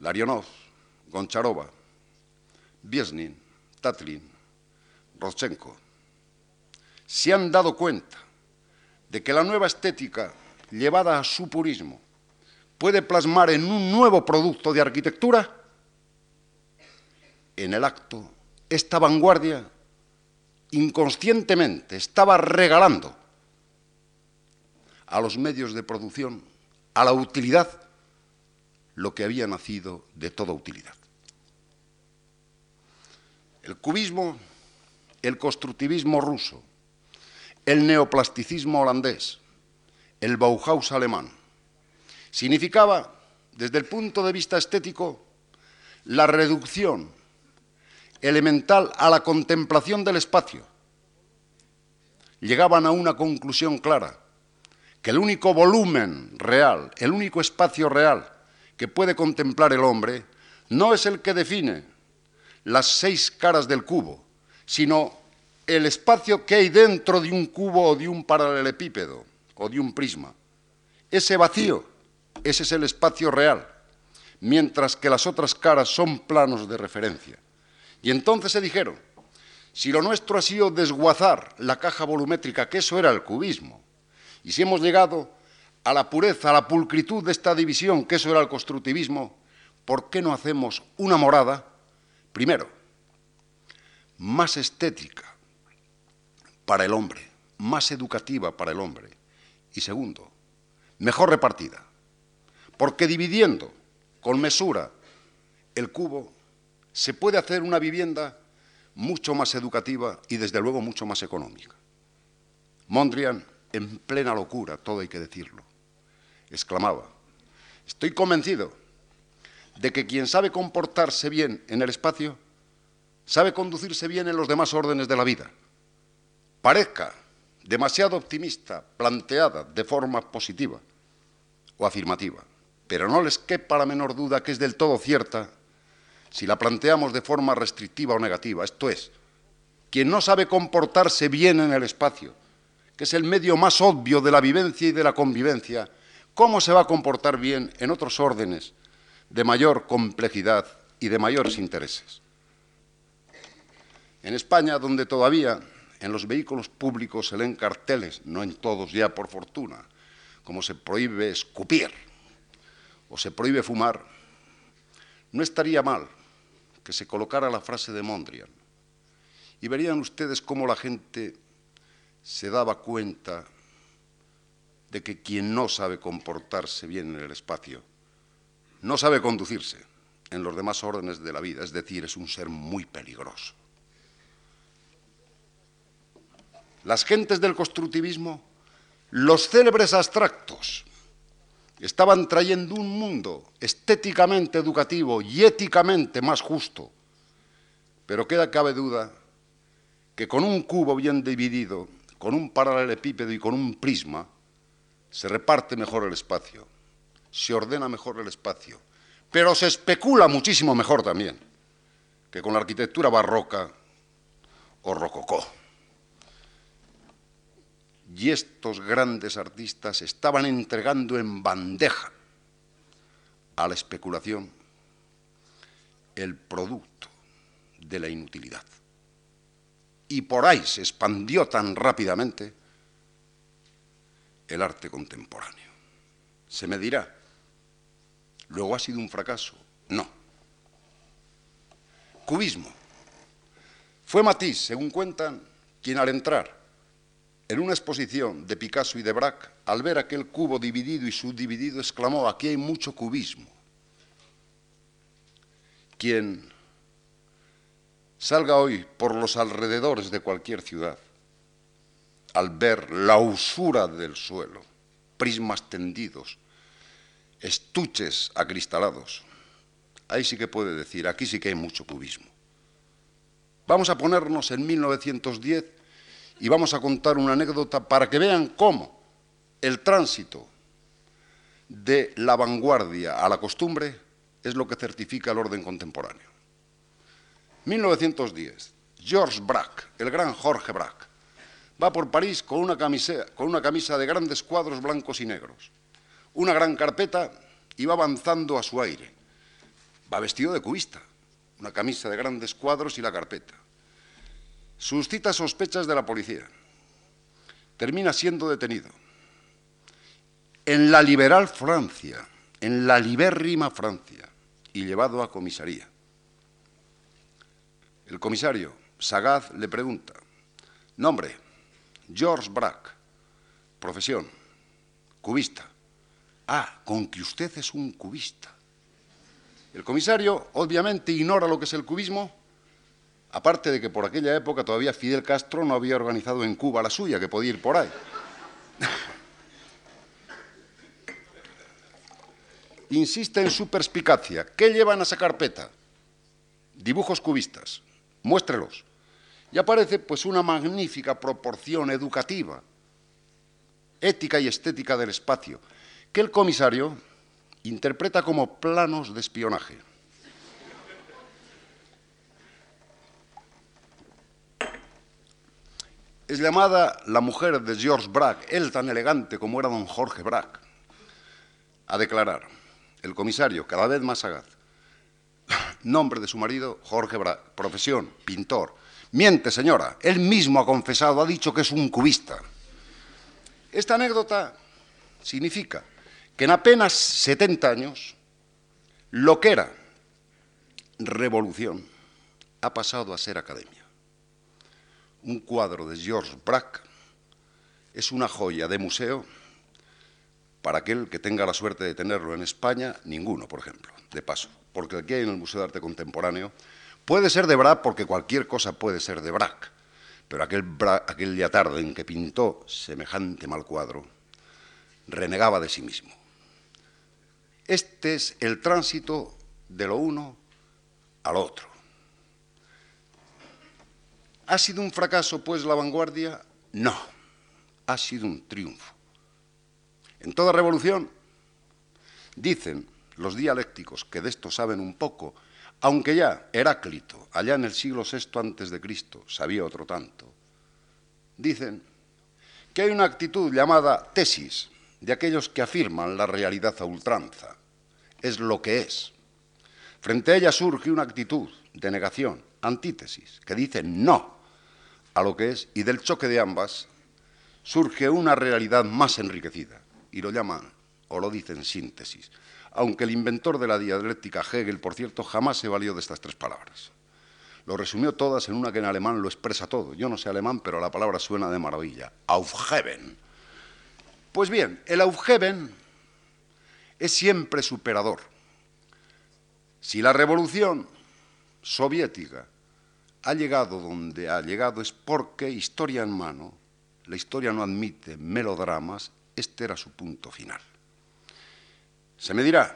Larionov, Goncharova, Biesnin, Tatlin, Rodchenko, se han dado cuenta de que la nueva estética llevada a su purismo puede plasmar en un nuevo producto de arquitectura, en el acto, esta vanguardia inconscientemente estaba regalando a los medios de producción, a la utilidad, lo que había nacido de toda utilidad. El cubismo, el constructivismo ruso, el neoplasticismo holandés, el Bauhaus alemán, significaba, desde el punto de vista estético, la reducción elemental a la contemplación del espacio. Llegaban a una conclusión clara, que el único volumen real, el único espacio real que puede contemplar el hombre, no es el que define las seis caras del cubo, sino el espacio que hay dentro de un cubo o de un paralelepípedo o de un prisma. Ese vacío, ese es el espacio real, mientras que las otras caras son planos de referencia. Y entonces se dijeron, si lo nuestro ha sido desguazar la caja volumétrica, que eso era el cubismo, y si hemos llegado a la pureza, a la pulcritud de esta división, que eso era el constructivismo, ¿por qué no hacemos una morada, primero, más estética para el hombre, más educativa para el hombre, y segundo, mejor repartida, porque dividiendo con mesura el cubo, se puede hacer una vivienda mucho más educativa y desde luego mucho más económica. Mondrian, en plena locura, todo hay que decirlo, exclamaba, estoy convencido de que quien sabe comportarse bien en el espacio, sabe conducirse bien en los demás órdenes de la vida. Parezca demasiado optimista, planteada de forma positiva o afirmativa. Pero no les quepa la menor duda que es del todo cierta si la planteamos de forma restrictiva o negativa. Esto es, quien no sabe comportarse bien en el espacio, que es el medio más obvio de la vivencia y de la convivencia, ¿cómo se va a comportar bien en otros órdenes de mayor complejidad y de mayores intereses? En España, donde todavía en los vehículos públicos se leen carteles, no en todos ya por fortuna, como se prohíbe escupir o se prohíbe fumar, no estaría mal que se colocara la frase de Mondrian. Y verían ustedes cómo la gente se daba cuenta de que quien no sabe comportarse bien en el espacio, no sabe conducirse en los demás órdenes de la vida, es decir, es un ser muy peligroso. Las gentes del constructivismo, los célebres abstractos, estaban trayendo un mundo estéticamente educativo y éticamente más justo. Pero queda cabe duda que con un cubo bien dividido, con un paralelepípedo y con un prisma, se reparte mejor el espacio, se ordena mejor el espacio, pero se especula muchísimo mejor también que con la arquitectura barroca o rococó y estos grandes artistas estaban entregando en bandeja a la especulación el producto de la inutilidad. Y por ahí se expandió tan rápidamente el arte contemporáneo. Se me dirá, luego ha sido un fracaso. No. Cubismo. Fue Matisse, según cuentan, quien al entrar en una exposición de Picasso y de Braque, al ver aquel cubo dividido y subdividido, exclamó, aquí hay mucho cubismo. Quien salga hoy por los alrededores de cualquier ciudad, al ver la usura del suelo, prismas tendidos, estuches acristalados, ahí sí que puede decir, aquí sí que hay mucho cubismo. Vamos a ponernos en 1910 y vamos a contar una anécdota para que vean cómo el tránsito de la vanguardia a la costumbre es lo que certifica el orden contemporáneo. 1910, Georges Braque, el gran Jorge Braque, va por París con una camisa de grandes cuadros blancos y negros, una gran carpeta y va avanzando a su aire. Va vestido de cubista, una camisa de grandes cuadros y la carpeta suscita sospechas de la policía. Termina siendo detenido. En la liberal Francia, en la libérrima Francia, y llevado a comisaría. El comisario, sagaz, le pregunta, nombre, Georges Braque, profesión, cubista. Ah, con que usted es un cubista. El comisario obviamente ignora lo que es el cubismo Aparte de que por aquella época todavía Fidel Castro no había organizado en Cuba la suya, que podía ir por ahí. Insiste en su perspicacia. ¿Qué llevan a esa carpeta? Dibujos cubistas. Muéstrelos. Y aparece pues una magnífica proporción educativa, ética y estética del espacio, que el comisario interpreta como planos de espionaje. Es llamada la mujer de George Braque, él tan elegante como era don Jorge Braque, a declarar, el comisario, cada vez más sagaz, nombre de su marido, Jorge Braque, profesión, pintor. Miente, señora, él mismo ha confesado, ha dicho que es un cubista. Esta anécdota significa que en apenas 70 años, lo que era revolución ha pasado a ser academia un cuadro de Georges Braque es una joya de museo para aquel que tenga la suerte de tenerlo en España, ninguno, por ejemplo, de paso, porque aquí hay en el Museo de Arte Contemporáneo, puede ser de Braque porque cualquier cosa puede ser de Braque, pero aquel, aquel día tarde en que pintó semejante mal cuadro, renegaba de sí mismo. Este es el tránsito de lo uno al otro. ¿Ha sido un fracaso, pues, la vanguardia? No, ha sido un triunfo. En toda revolución Dicen los dialécticos que de esto saben un poco, aunque ya Heráclito, allá en el siglo VI antes de Cristo, sabía otro tanto. Dicen que hay una actitud llamada tesis de aquellos que afirman la realidad a ultranza. Es lo que es. Frente a ella surge una actitud de negación, antítesis, que dice no a lo que es, y del choque de ambas surge una realidad más enriquecida, y lo llaman o lo dicen síntesis, aunque el inventor de la dialéctica Hegel, por cierto, jamás se valió de estas tres palabras. Lo resumió todas en una que en alemán lo expresa todo. Yo no sé alemán, pero la palabra suena de maravilla. Aufheben. Pues bien, el Aufheben es siempre superador. Si la revolución soviética ha llegado donde ha llegado es porque, historia en mano, la historia no admite melodramas, este era su punto final. Se me dirá,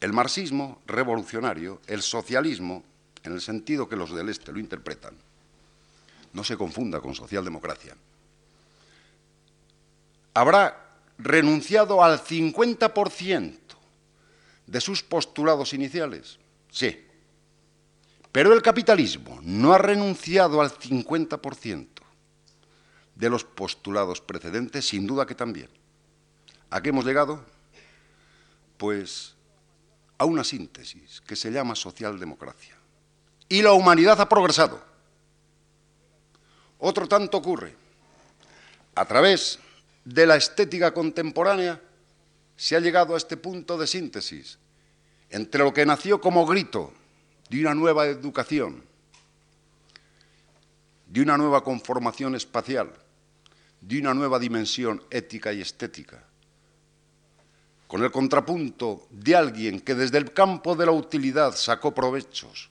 el marxismo revolucionario, el socialismo, en el sentido que los del Este lo interpretan, no se confunda con socialdemocracia, habrá renunciado al 50% de sus postulados iniciales. Sí. Pero el capitalismo no ha renunciado al 50% de los postulados precedentes, sin duda que también. ¿A qué hemos llegado? Pues a una síntesis que se llama socialdemocracia. Y la humanidad ha progresado. Otro tanto ocurre. A través de la estética contemporánea se ha llegado a este punto de síntesis entre lo que nació como grito de una nueva educación, de una nueva conformación espacial, de una nueva dimensión ética y estética, con el contrapunto de alguien que desde el campo de la utilidad sacó provechos,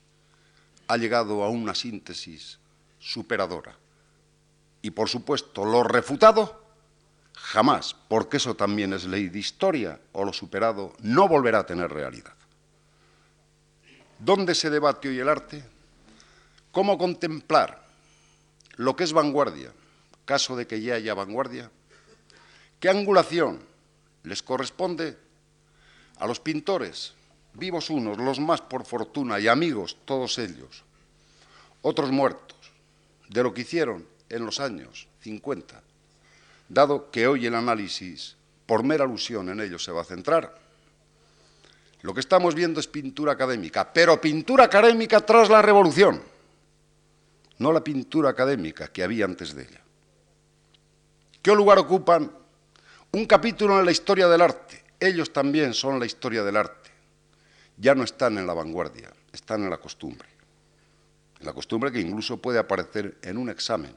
ha llegado a una síntesis superadora. Y por supuesto, lo refutado, jamás, porque eso también es ley de historia, o lo superado no volverá a tener realidad. ¿Dónde se debate hoy el arte? ¿Cómo contemplar lo que es vanguardia, caso de que ya haya vanguardia? ¿Qué angulación les corresponde a los pintores, vivos unos, los más por fortuna y amigos todos ellos, otros muertos, de lo que hicieron en los años 50, dado que hoy el análisis, por mera alusión en ellos, se va a centrar. Lo que estamos viendo es pintura académica, pero pintura académica tras la revolución, no la pintura académica que había antes de ella. ¿Qué lugar ocupan un capítulo en la historia del arte. Ellos también son la historia del arte. Ya no están en la vanguardia, están en la costumbre. En la costumbre que incluso puede aparecer en un examen.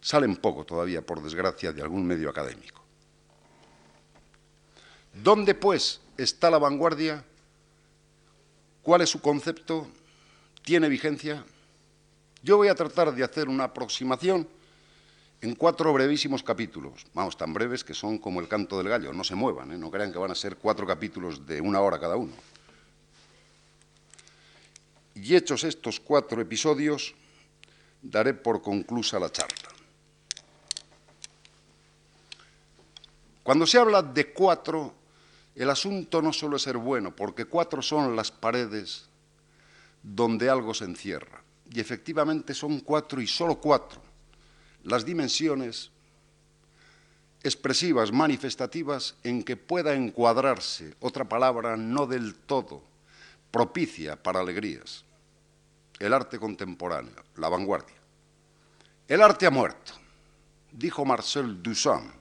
Salen poco todavía, por desgracia, de algún medio académico. ¿Dónde, pues, está la vanguardia? ¿Cuál es su concepto? ¿Tiene vigencia? Yo voy a tratar de hacer una aproximación en cuatro brevísimos capítulos, vamos, tan breves que son como el canto del gallo, no se muevan, ¿eh? no crean que van a ser cuatro capítulos de una hora cada uno. Y hechos estos cuatro episodios, daré por conclusa la charla. Cuando se habla de cuatro, el asunto no suele ser bueno, porque cuatro son las paredes donde algo se encierra. Y efectivamente son cuatro y solo cuatro las dimensiones expresivas, manifestativas, en que pueda encuadrarse otra palabra no del todo propicia para alegrías. El arte contemporáneo, la vanguardia. El arte ha muerto, dijo Marcel Duchamp,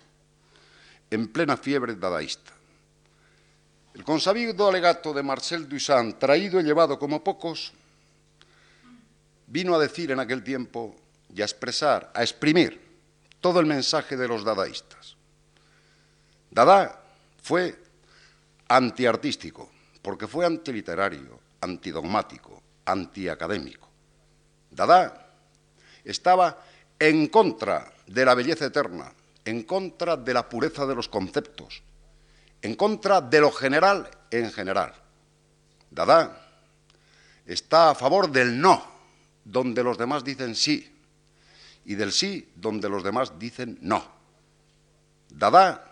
en plena fiebre dadaísta. El consabido alegato de Marcel Duchamp, traído y llevado como pocos, vino a decir en aquel tiempo y a expresar, a exprimir todo el mensaje de los dadaístas. Dada fue antiartístico, porque fue antiliterario, antidogmático, antiacadémico. Dada estaba en contra de la belleza eterna, en contra de la pureza de los conceptos, en contra de lo general en general. Dada está a favor del no, donde los demás dicen sí, y del sí donde los demás dicen no. Dada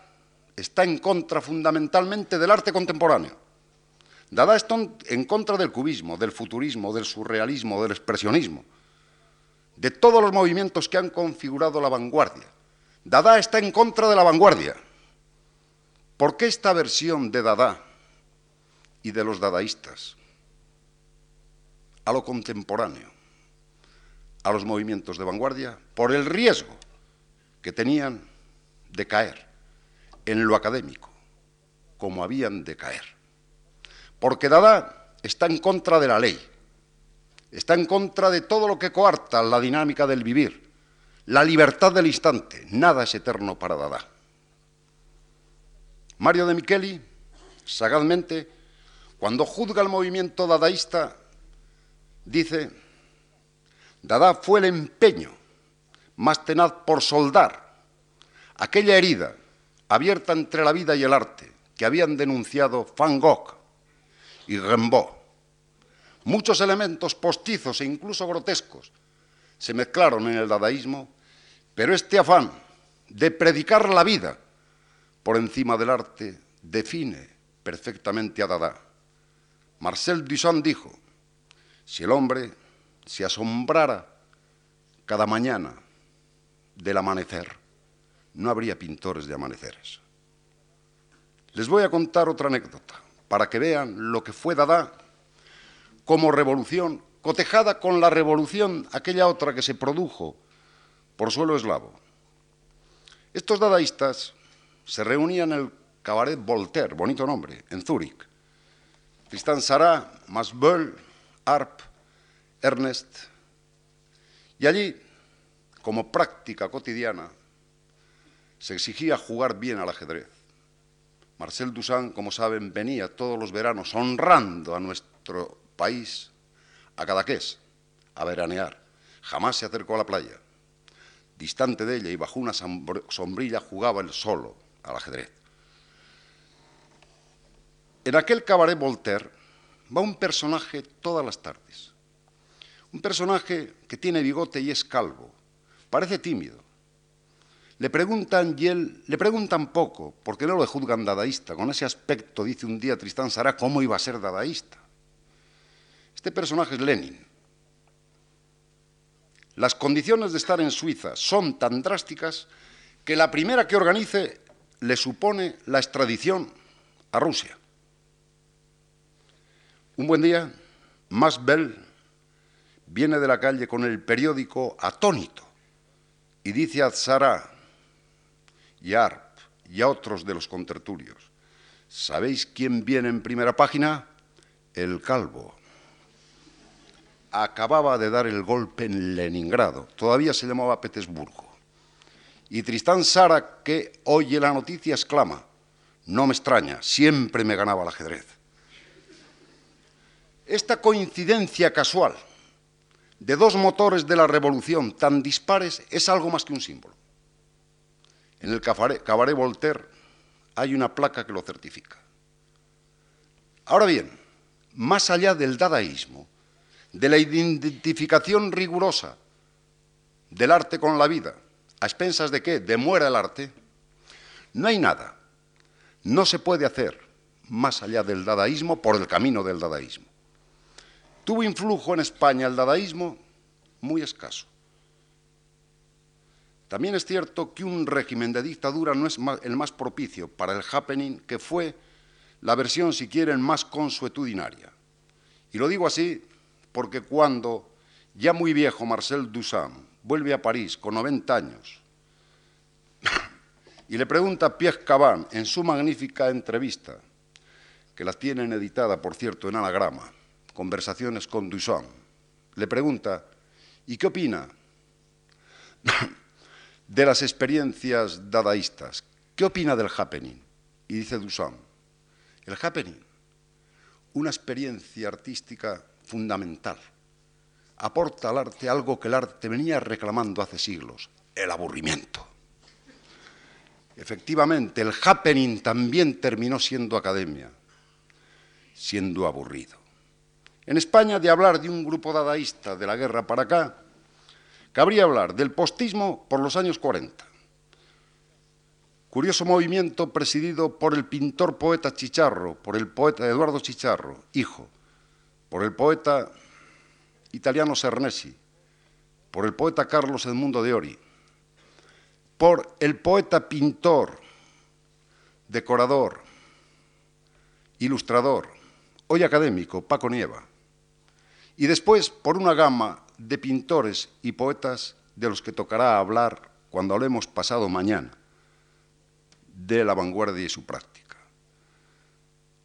está en contra fundamentalmente del arte contemporáneo. Dada está en contra del cubismo, del futurismo, del surrealismo, del expresionismo, de todos los movimientos que han configurado la vanguardia. Dada está en contra de la vanguardia. ¿Por qué esta versión de Dada y de los dadaístas a lo contemporáneo, a los movimientos de vanguardia? Por el riesgo que tenían de caer en lo académico, como habían de caer. Porque Dada está en contra de la ley, está en contra de todo lo que coarta la dinámica del vivir, la libertad del instante. Nada es eterno para Dada. Mario de Micheli, sagazmente, cuando juzga el movimiento dadaísta, dice, Dada fue el empeño más tenaz por soldar aquella herida abierta entre la vida y el arte que habían denunciado Van Gogh y Rimbaud. Muchos elementos postizos e incluso grotescos se mezclaron en el dadaísmo, pero este afán de predicar la vida por encima del arte define perfectamente a Dada. Marcel Duchamp dijo, si el hombre se asombrara cada mañana del amanecer, no habría pintores de amaneceres. Les voy a contar otra anécdota para que vean lo que fue Dada como revolución, cotejada con la revolución, aquella otra que se produjo por suelo eslavo. Estos dadaístas se reunían en el cabaret Voltaire, bonito nombre, en Zúrich. Tristan Sará, Masbel, Arp, Ernest. Y allí, como práctica cotidiana, se exigía jugar bien al ajedrez. Marcel Duchamp, como saben, venía todos los veranos honrando a nuestro país, a Cadaqués, a veranear. Jamás se acercó a la playa. Distante de ella y bajo una sombrilla jugaba él solo al ajedrez. En aquel cabaret Voltaire va un personaje todas las tardes. Un personaje que tiene bigote y es calvo. Parece tímido. Le preguntan y él, le preguntan poco, porque no lo juzgan dadaísta. Con ese aspecto, dice un día Tristán Sara, cómo iba a ser dadaísta. Este personaje es Lenin. Las condiciones de estar en Suiza son tan drásticas que la primera que organice le supone la extradición a Rusia. Un buen día, Masbel viene de la calle con el periódico atónito y dice a Zara, y Arp y a otros de los contertulios. ¿Sabéis quién viene en primera página? El calvo. Acababa de dar el golpe en Leningrado, todavía se llamaba Petersburgo. Y Tristán Sara, que oye la noticia, exclama, no me extraña, siempre me ganaba el ajedrez. Esta coincidencia casual de dos motores de la revolución tan dispares es algo más que un símbolo. En el Cabaret, Voltaire hay una placa que lo certifica. Ahora bien, más allá del dadaísmo, de la identificación rigurosa del arte con la vida, a expensas de que demuera el arte, no hay nada, no se puede hacer más allá del dadaísmo por el camino del dadaísmo. Tuvo influjo en España el dadaísmo muy escaso. También es cierto que un régimen de dictadura no es el más propicio para el happening que fue la versión, si quieren, más consuetudinaria. Y lo digo así porque cuando, ya muy viejo, Marcel Duchamp vuelve a París con 90 años y le pregunta a Pierre Caban en su magnífica entrevista, que la tienen editada, por cierto, en anagrama, Conversaciones con Duchamp, le pregunta, ¿y qué opina? de las experiencias dadaístas. ¿Qué opina del happening? Y dice Duchamp, el happening, una experiencia artística fundamental. Aporta al arte algo que el arte venía reclamando hace siglos, el aburrimiento. Efectivamente, el happening también terminó siendo academia, siendo aburrido. En España, de hablar de un grupo dadaísta de la guerra para acá, Cabría hablar del postismo por los años 40, Curioso movimiento presidido por el pintor poeta Chicharro, por el poeta Eduardo Chicharro, hijo, por el poeta italiano Cernesi, por el poeta Carlos Edmundo de Ori, por el poeta pintor, decorador, ilustrador, hoy académico, Paco Nieva, y después por una gama de pintores y poetas de los que tocará hablar cuando hablemos pasado mañana de la vanguardia y su práctica.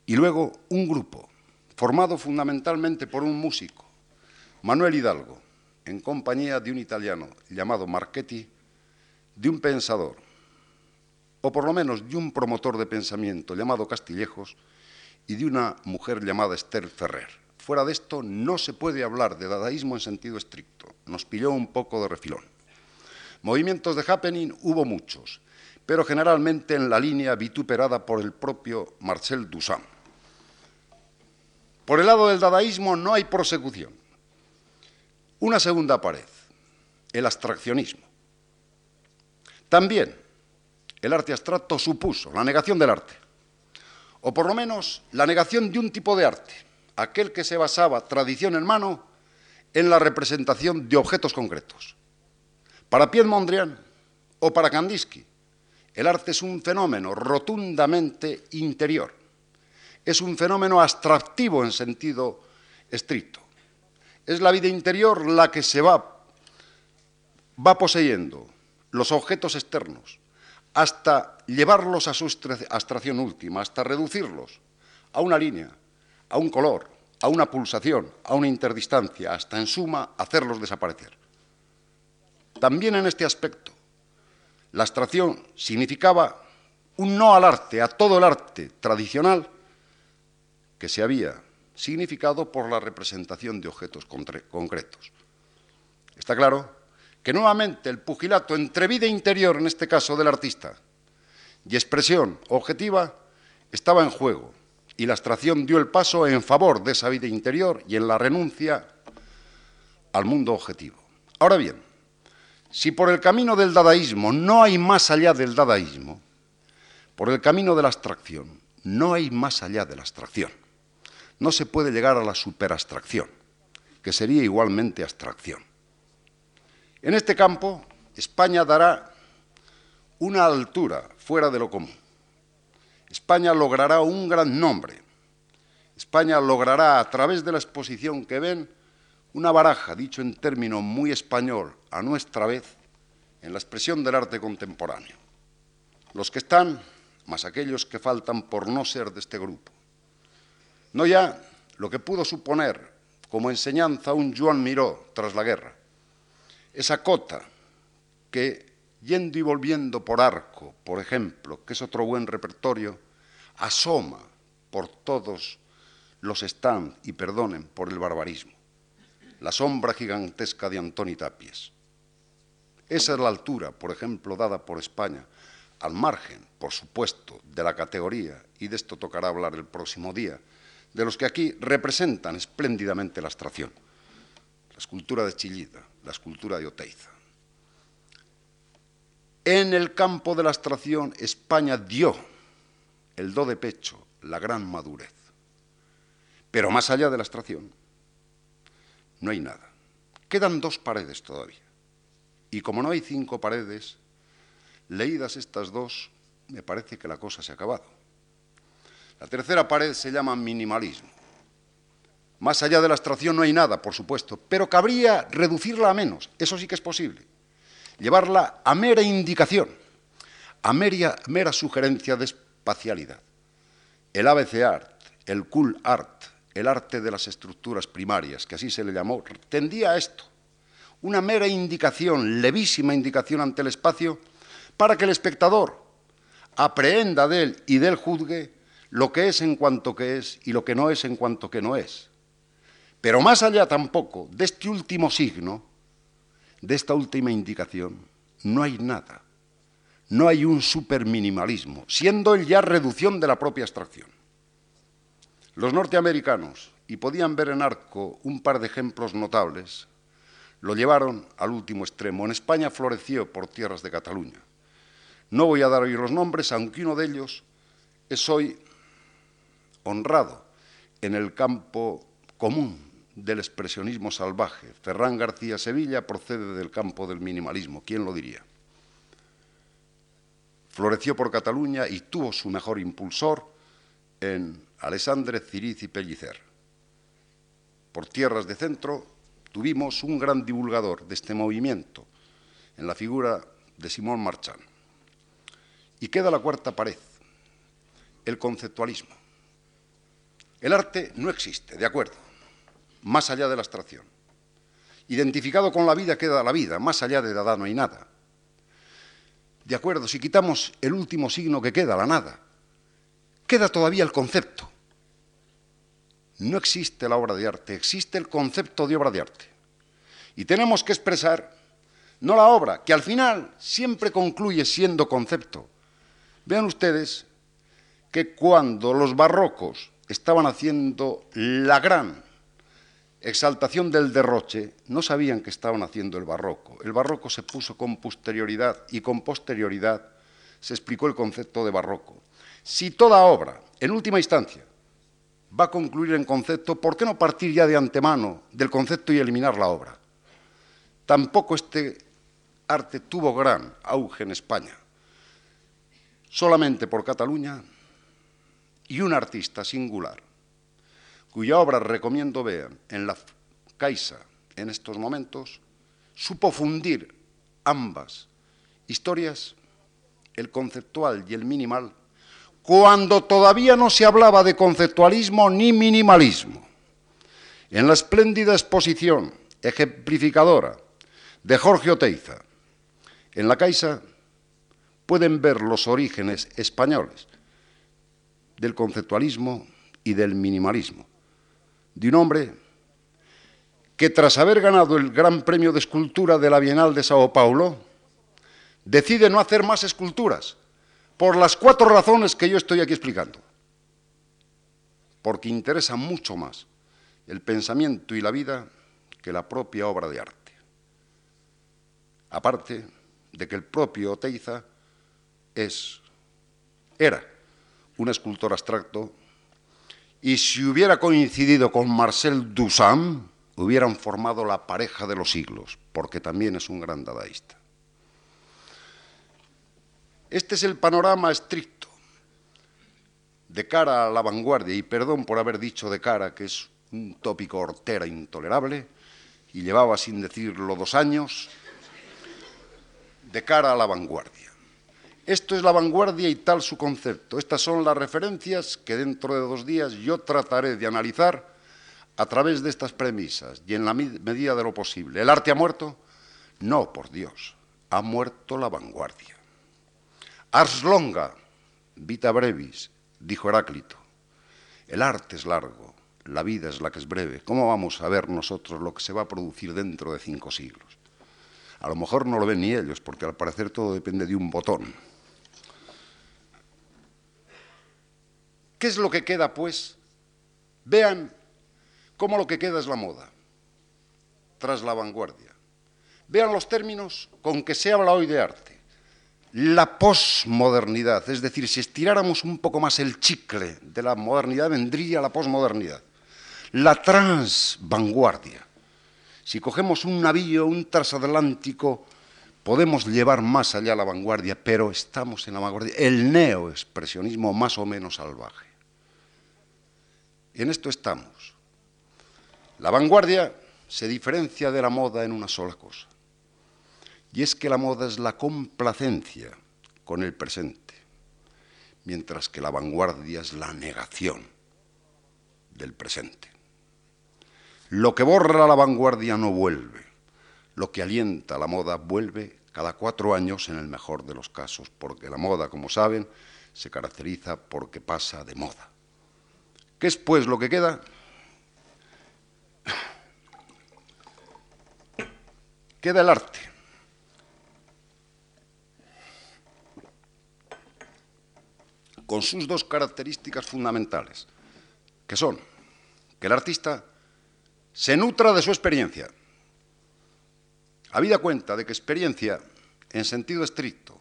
Y luego un grupo formado fundamentalmente por un músico, Manuel Hidalgo, en compañía de un italiano llamado Marchetti, de un pensador, o por lo menos de un promotor de pensamiento llamado Castillejos, y de una mujer llamada Esther Ferrer. Fuera de esto no se puede hablar de dadaísmo en sentido estricto. Nos pilló un poco de refilón. Movimientos de happening hubo muchos, pero generalmente en la línea vituperada por el propio Marcel Duchamp. Por el lado del dadaísmo no hay prosecución. Una segunda pared, el abstraccionismo. También el arte abstracto supuso la negación del arte, o por lo menos la negación de un tipo de arte, aquel que se basaba, tradición en mano, en la representación de objetos concretos. Para Piet Mondrian o para Kandinsky, el arte es un fenómeno rotundamente interior, es un fenómeno abstractivo en sentido estricto. Es la vida interior la que se va, va poseyendo los objetos externos hasta llevarlos a su abstracción última, hasta reducirlos a una línea, a un color, a una pulsación, a una interdistancia, hasta en suma hacerlos desaparecer. También en este aspecto, la abstracción significaba un no al arte, a todo el arte tradicional que se había significado por la representación de objetos concretos. Está claro que nuevamente el pugilato entre vida interior, en este caso del artista, y expresión objetiva estaba en juego y la abstracción dio el paso en favor de esa vida interior y en la renuncia al mundo objetivo. Ahora bien, si por el camino del dadaísmo no hay más allá del dadaísmo, por el camino de la abstracción no hay más allá de la abstracción. No se puede llegar a la superabstracción, que sería igualmente abstracción. En este campo, España dará una altura fuera de lo común. España logrará un gran nombre. España logrará, a través de la exposición que ven, una baraja, dicho en término muy español, a nuestra vez, en la expresión del arte contemporáneo. Los que están, más aquellos que faltan por no ser de este grupo. No ya lo que pudo suponer como enseñanza un Joan Miró tras la guerra, esa cota que, yendo y volviendo por arco, por ejemplo, que es otro buen repertorio, asoma por todos los stands, y perdonen por el barbarismo, la sombra gigantesca de Antoni Tapies. Esa es la altura, por ejemplo, dada por España, al margen, por supuesto, de la categoría, y de esto tocará hablar el próximo día, de los que aquí representan espléndidamente la abstracción. La escultura de Chillida, la escultura de Oteiza. En el campo de la abstracción, España dio el do de pecho, la gran madurez. Pero más allá de la abstracción, no hay nada. Quedan dos paredes todavía. Y como no hay cinco paredes, leídas estas dos, me parece que la cosa se ha acabado. La tercera pared se llama minimalismo. Más allá de la abstracción no hay nada, por supuesto, pero cabría reducirla a menos, eso sí que es posible. Llevarla a mera indicación, a mera, mera sugerencia de espacialidad. El ABC Art, el Cool Art, el arte de las estructuras primarias, que así se le llamó, tendía a esto, una mera indicación, levísima indicación ante el espacio, para que el espectador aprehenda de él y del juzgue lo que es en cuanto que es y lo que no es en cuanto que no es. Pero más allá tampoco de este último signo, de esta última indicación, no hay nada. No hay un superminimalismo, siendo él ya reducción de la propia abstracción. Los norteamericanos, y podían ver en Arco un par de ejemplos notables, lo llevaron al último extremo. En España floreció por tierras de Cataluña. No voy a dar hoy los nombres, aunque uno de ellos es hoy honrado en el campo común del expresionismo salvaje. Ferran García Sevilla procede del campo del minimalismo, ¿quién lo diría? Floreció por Cataluña y tuvo su mejor impulsor en Alessandre Ciriz y Pellicer. Por tierras de centro tuvimos un gran divulgador de este movimiento en la figura de Simón Marchán. Y queda la cuarta pared, el conceptualismo. El arte no existe, de acuerdo, más allá de la abstracción. Identificado con la vida queda la vida, más allá de Dada no hay nada. De acuerdo, si quitamos el último signo que queda, la nada, queda todavía el concepto. No existe la obra de arte, existe el concepto de obra de arte. Y tenemos que expresar no la obra, que al final siempre concluye siendo concepto. Vean ustedes que cuando los barrocos estaban haciendo la gran exaltación del derroche, no sabían que estaban haciendo el barroco. El barroco se puso con posterioridad y con posterioridad se explicó el concepto de barroco. Si toda obra, en última instancia, va a concluir en concepto, ¿por qué no partir ya de antemano del concepto y eliminar la obra? Tampoco este arte tuvo gran auge en España. Solamente por Cataluña y un artista singular, cuya obra recomiendo vean en la Caixa en estos momentos, supo fundir ambas historias, el conceptual y el minimal, cuando todavía no se hablaba de conceptualismo ni minimalismo. En la espléndida exposición ejemplificadora de Jorge Oteiza, en la Caixa pueden ver los orígenes españoles del conceptualismo y del minimalismo, de un hombre que tras haber ganado el Gran Premio de Escultura de la Bienal de Sao Paulo, decide no hacer más esculturas, por las cuatro razones que yo estoy aquí explicando. Porque interesa mucho más el pensamiento y la vida que la propia obra de arte. Aparte de que el propio Oteiza es, era un escultor abstracto y si hubiera coincidido con Marcel Duchamp, hubieran formado la pareja de los siglos, porque también es un gran dadaísta. Este es el panorama estricto de cara a la vanguardia, y perdón por haber dicho de cara, que es un tópico hortera intolerable, y llevaba sin decirlo dos años, de cara a la vanguardia. Esto es la vanguardia y tal su concepto. Estas son las referencias que dentro de dos días yo trataré de analizar a través de estas premisas y en la medida de lo posible. ¿El arte ha muerto? No, por Dios, ha muerto la vanguardia. Ars longa, vita brevis, dijo Heráclito. El arte es largo, la vida es la que es breve. ¿Cómo vamos a ver nosotros lo que se va a producir dentro de cinco siglos? A lo mejor no lo ven ni ellos, porque al parecer todo depende de un botón. ¿Qué es lo que queda, pues? Vean cómo lo que queda es la moda, tras la vanguardia. Vean los términos con que se habla hoy de arte. La posmodernidad, es decir, si estiráramos un poco más el chicle de la modernidad, vendría la posmodernidad. La transvanguardia. Si cogemos un navío, un transatlántico, podemos llevar más allá la vanguardia, pero estamos en la vanguardia. El neoexpresionismo más o menos salvaje. En esto estamos. La vanguardia se diferencia de la moda en una sola cosa, y es que la moda es la complacencia con el presente, mientras que la vanguardia es la negación del presente. Lo que borra la vanguardia no vuelve, lo que alienta la moda vuelve cada cuatro años en el mejor de los casos, porque la moda, como saben, se caracteriza porque pasa de moda. ¿Qué es pues lo que queda? Queda el arte. Con sus dos características fundamentales, que son que el artista se nutra de su experiencia. Habida cuenta de que experiencia, en sentido estricto,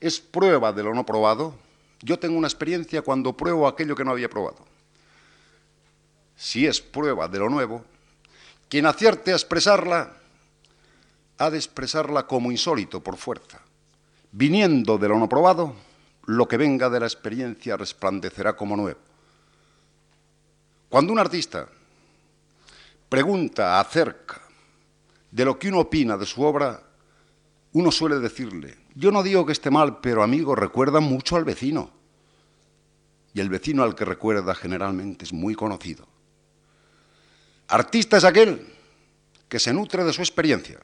es prueba de lo no probado, yo tengo una experiencia cuando pruebo aquello que no había probado. Si es prueba de lo nuevo, quien acierte a expresarla, ha de expresarla como insólito por fuerza. Viniendo de lo no probado, lo que venga de la experiencia resplandecerá como nuevo. Cuando un artista pregunta acerca de lo que uno opina de su obra, uno suele decirle, yo no digo que esté mal, pero amigo, recuerda mucho al vecino. Y el vecino al que recuerda generalmente es muy conocido. Artista es aquel que se nutre de su experiencia.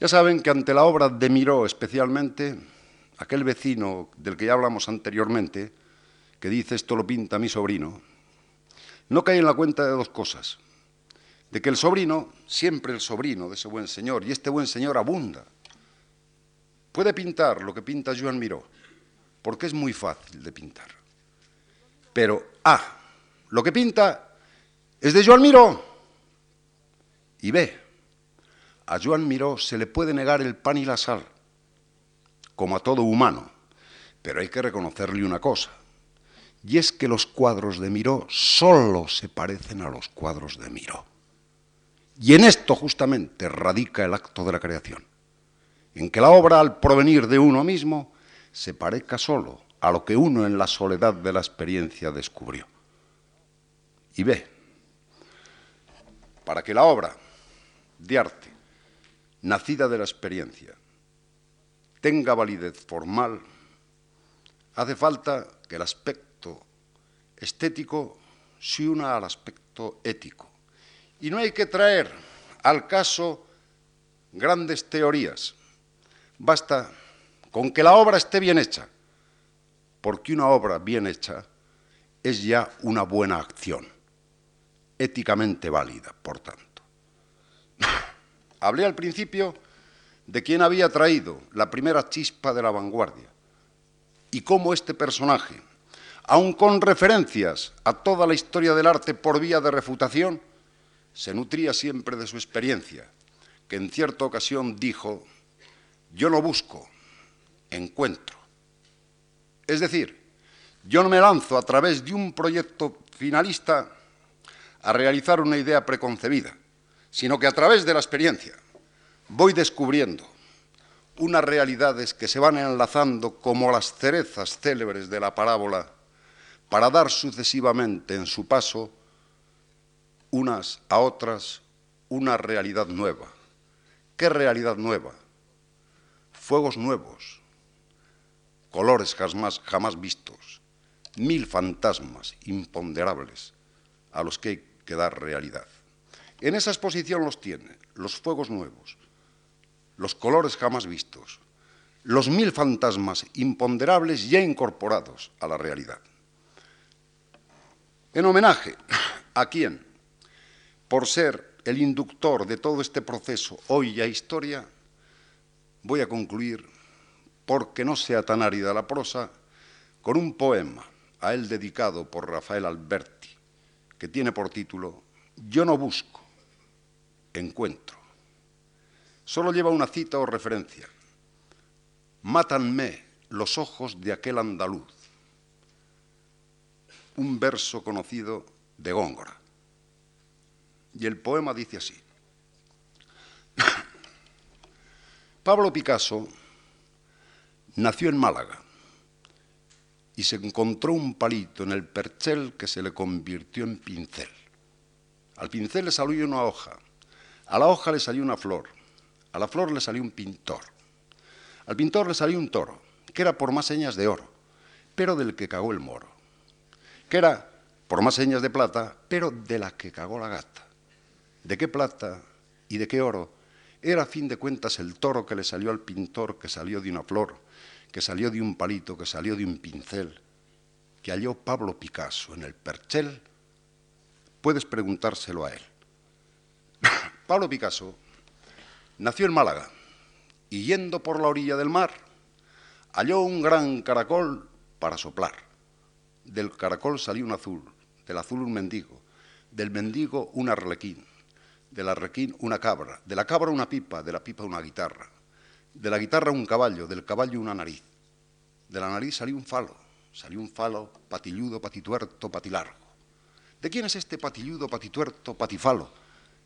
Ya saben que ante la obra de Miró especialmente, aquel vecino del que ya hablamos anteriormente, que dice esto lo pinta mi sobrino, no cae en la cuenta de dos cosas. De que el sobrino, siempre el sobrino de ese buen señor, y este buen señor abunda, puede pintar lo que pinta Joan Miró, porque es muy fácil de pintar. Pero A, lo que pinta es de Joan Miró. Y B, a Joan Miró se le puede negar el pan y la sal, como a todo humano, pero hay que reconocerle una cosa, y es que los cuadros de Miró solo se parecen a los cuadros de Miró. Y en esto justamente radica el acto de la creación, en que la obra al provenir de uno mismo se parezca solo a lo que uno en la soledad de la experiencia descubrió. Y ve, para que la obra de arte, nacida de la experiencia, tenga validez formal, hace falta que el aspecto estético se una al aspecto ético. Y no hay que traer al caso grandes teorías. Basta con que la obra esté bien hecha, porque una obra bien hecha es ya una buena acción, éticamente válida, por tanto. Hablé al principio de quién había traído la primera chispa de la vanguardia y cómo este personaje, aun con referencias a toda la historia del arte por vía de refutación, se nutría siempre de su experiencia, que en cierta ocasión dijo, yo no busco, encuentro. Es decir, yo no me lanzo a través de un proyecto finalista a realizar una idea preconcebida, sino que a través de la experiencia voy descubriendo unas realidades que se van enlazando como las cerezas célebres de la parábola para dar sucesivamente en su paso unas a otras una realidad nueva. ¿Qué realidad nueva? Fuegos nuevos, colores jamás, vistos, mil fantasmas imponderables a los que dar realidad. En esa exposición los tiene, los fuegos nuevos, los colores jamás vistos, los mil fantasmas imponderables ya incorporados a la realidad. En homenaje a quién? Por ser el inductor de todo este proceso hoy ya historia, voy a concluir, porque no sea tan árida la prosa, con un poema a él dedicado por Rafael Alberti, que tiene por título Yo no busco, encuentro. Solo lleva una cita o referencia. Mátanme los ojos de aquel andaluz. Un verso conocido de Góngora. Y el poema dice así. Pablo Picasso nació en Málaga y se encontró un palito en el perchel que se le convirtió en pincel. Al pincel le salió una hoja, a la hoja le salió una flor, a la flor le salió un pintor, al pintor le salió un toro, que era por más señas de oro, pero del que cagó el moro, que era por más señas de plata, pero de la que cagó la gata. ¿De qué plata y de qué oro? Era a fin de cuentas el toro que le salió al pintor, que salió de una flor, que salió de un palito, que salió de un pincel, que halló Pablo Picasso en el perchel, puedes preguntárselo a él. Pablo Picasso nació en Málaga y yendo por la orilla del mar, halló un gran caracol para soplar. Del caracol salió un azul, del azul un mendigo, del mendigo un arlequín, del arlequín una cabra, de la cabra una pipa, de la pipa una guitarra, De la guitarra un caballo, del caballo una nariz. De la nariz salió un falo, salió un falo patilludo, patituerto, patilargo. ¿De quién es este patilludo, patituerto, patifalo?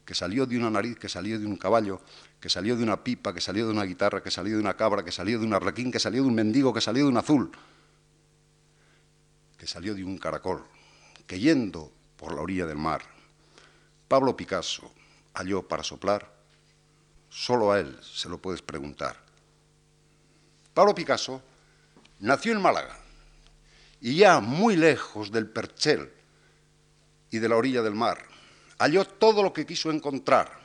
Que salió de una nariz, que salió de un caballo, que salió de una pipa, que salió de una guitarra, que salió de una cabra, que salió de un arlequín, que salió de un mendigo, que salió de un azul, que salió de un caracol, que yendo por la orilla del mar, Pablo Picasso halló para soplar, solo a él se lo puedes preguntar. Pablo Picasso nació en Málaga y ya muy lejos del Perchel y de la orilla del mar, halló todo lo que quiso encontrar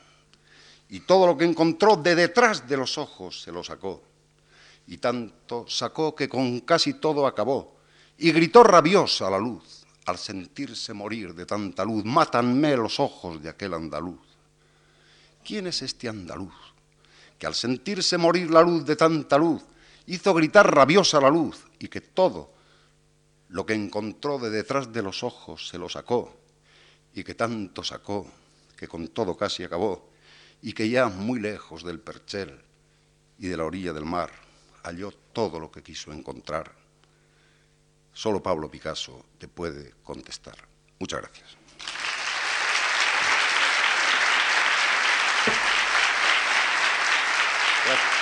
y todo lo que encontró de detrás de los ojos se lo sacó. Y tanto sacó que con casi todo acabó y gritó rabiosa la luz al sentirse morir de tanta luz, mátanme los ojos de aquel andaluz. ¿Quién es este andaluz que al sentirse morir la luz de tanta luz hizo gritar rabiosa la luz y que todo lo que encontró de detrás de los ojos se lo sacó y que tanto sacó que con todo casi acabó y que ya muy lejos del perchel y de la orilla del mar halló todo lo que quiso encontrar? Solo Pablo Picasso te puede contestar. Muchas gracias. Let's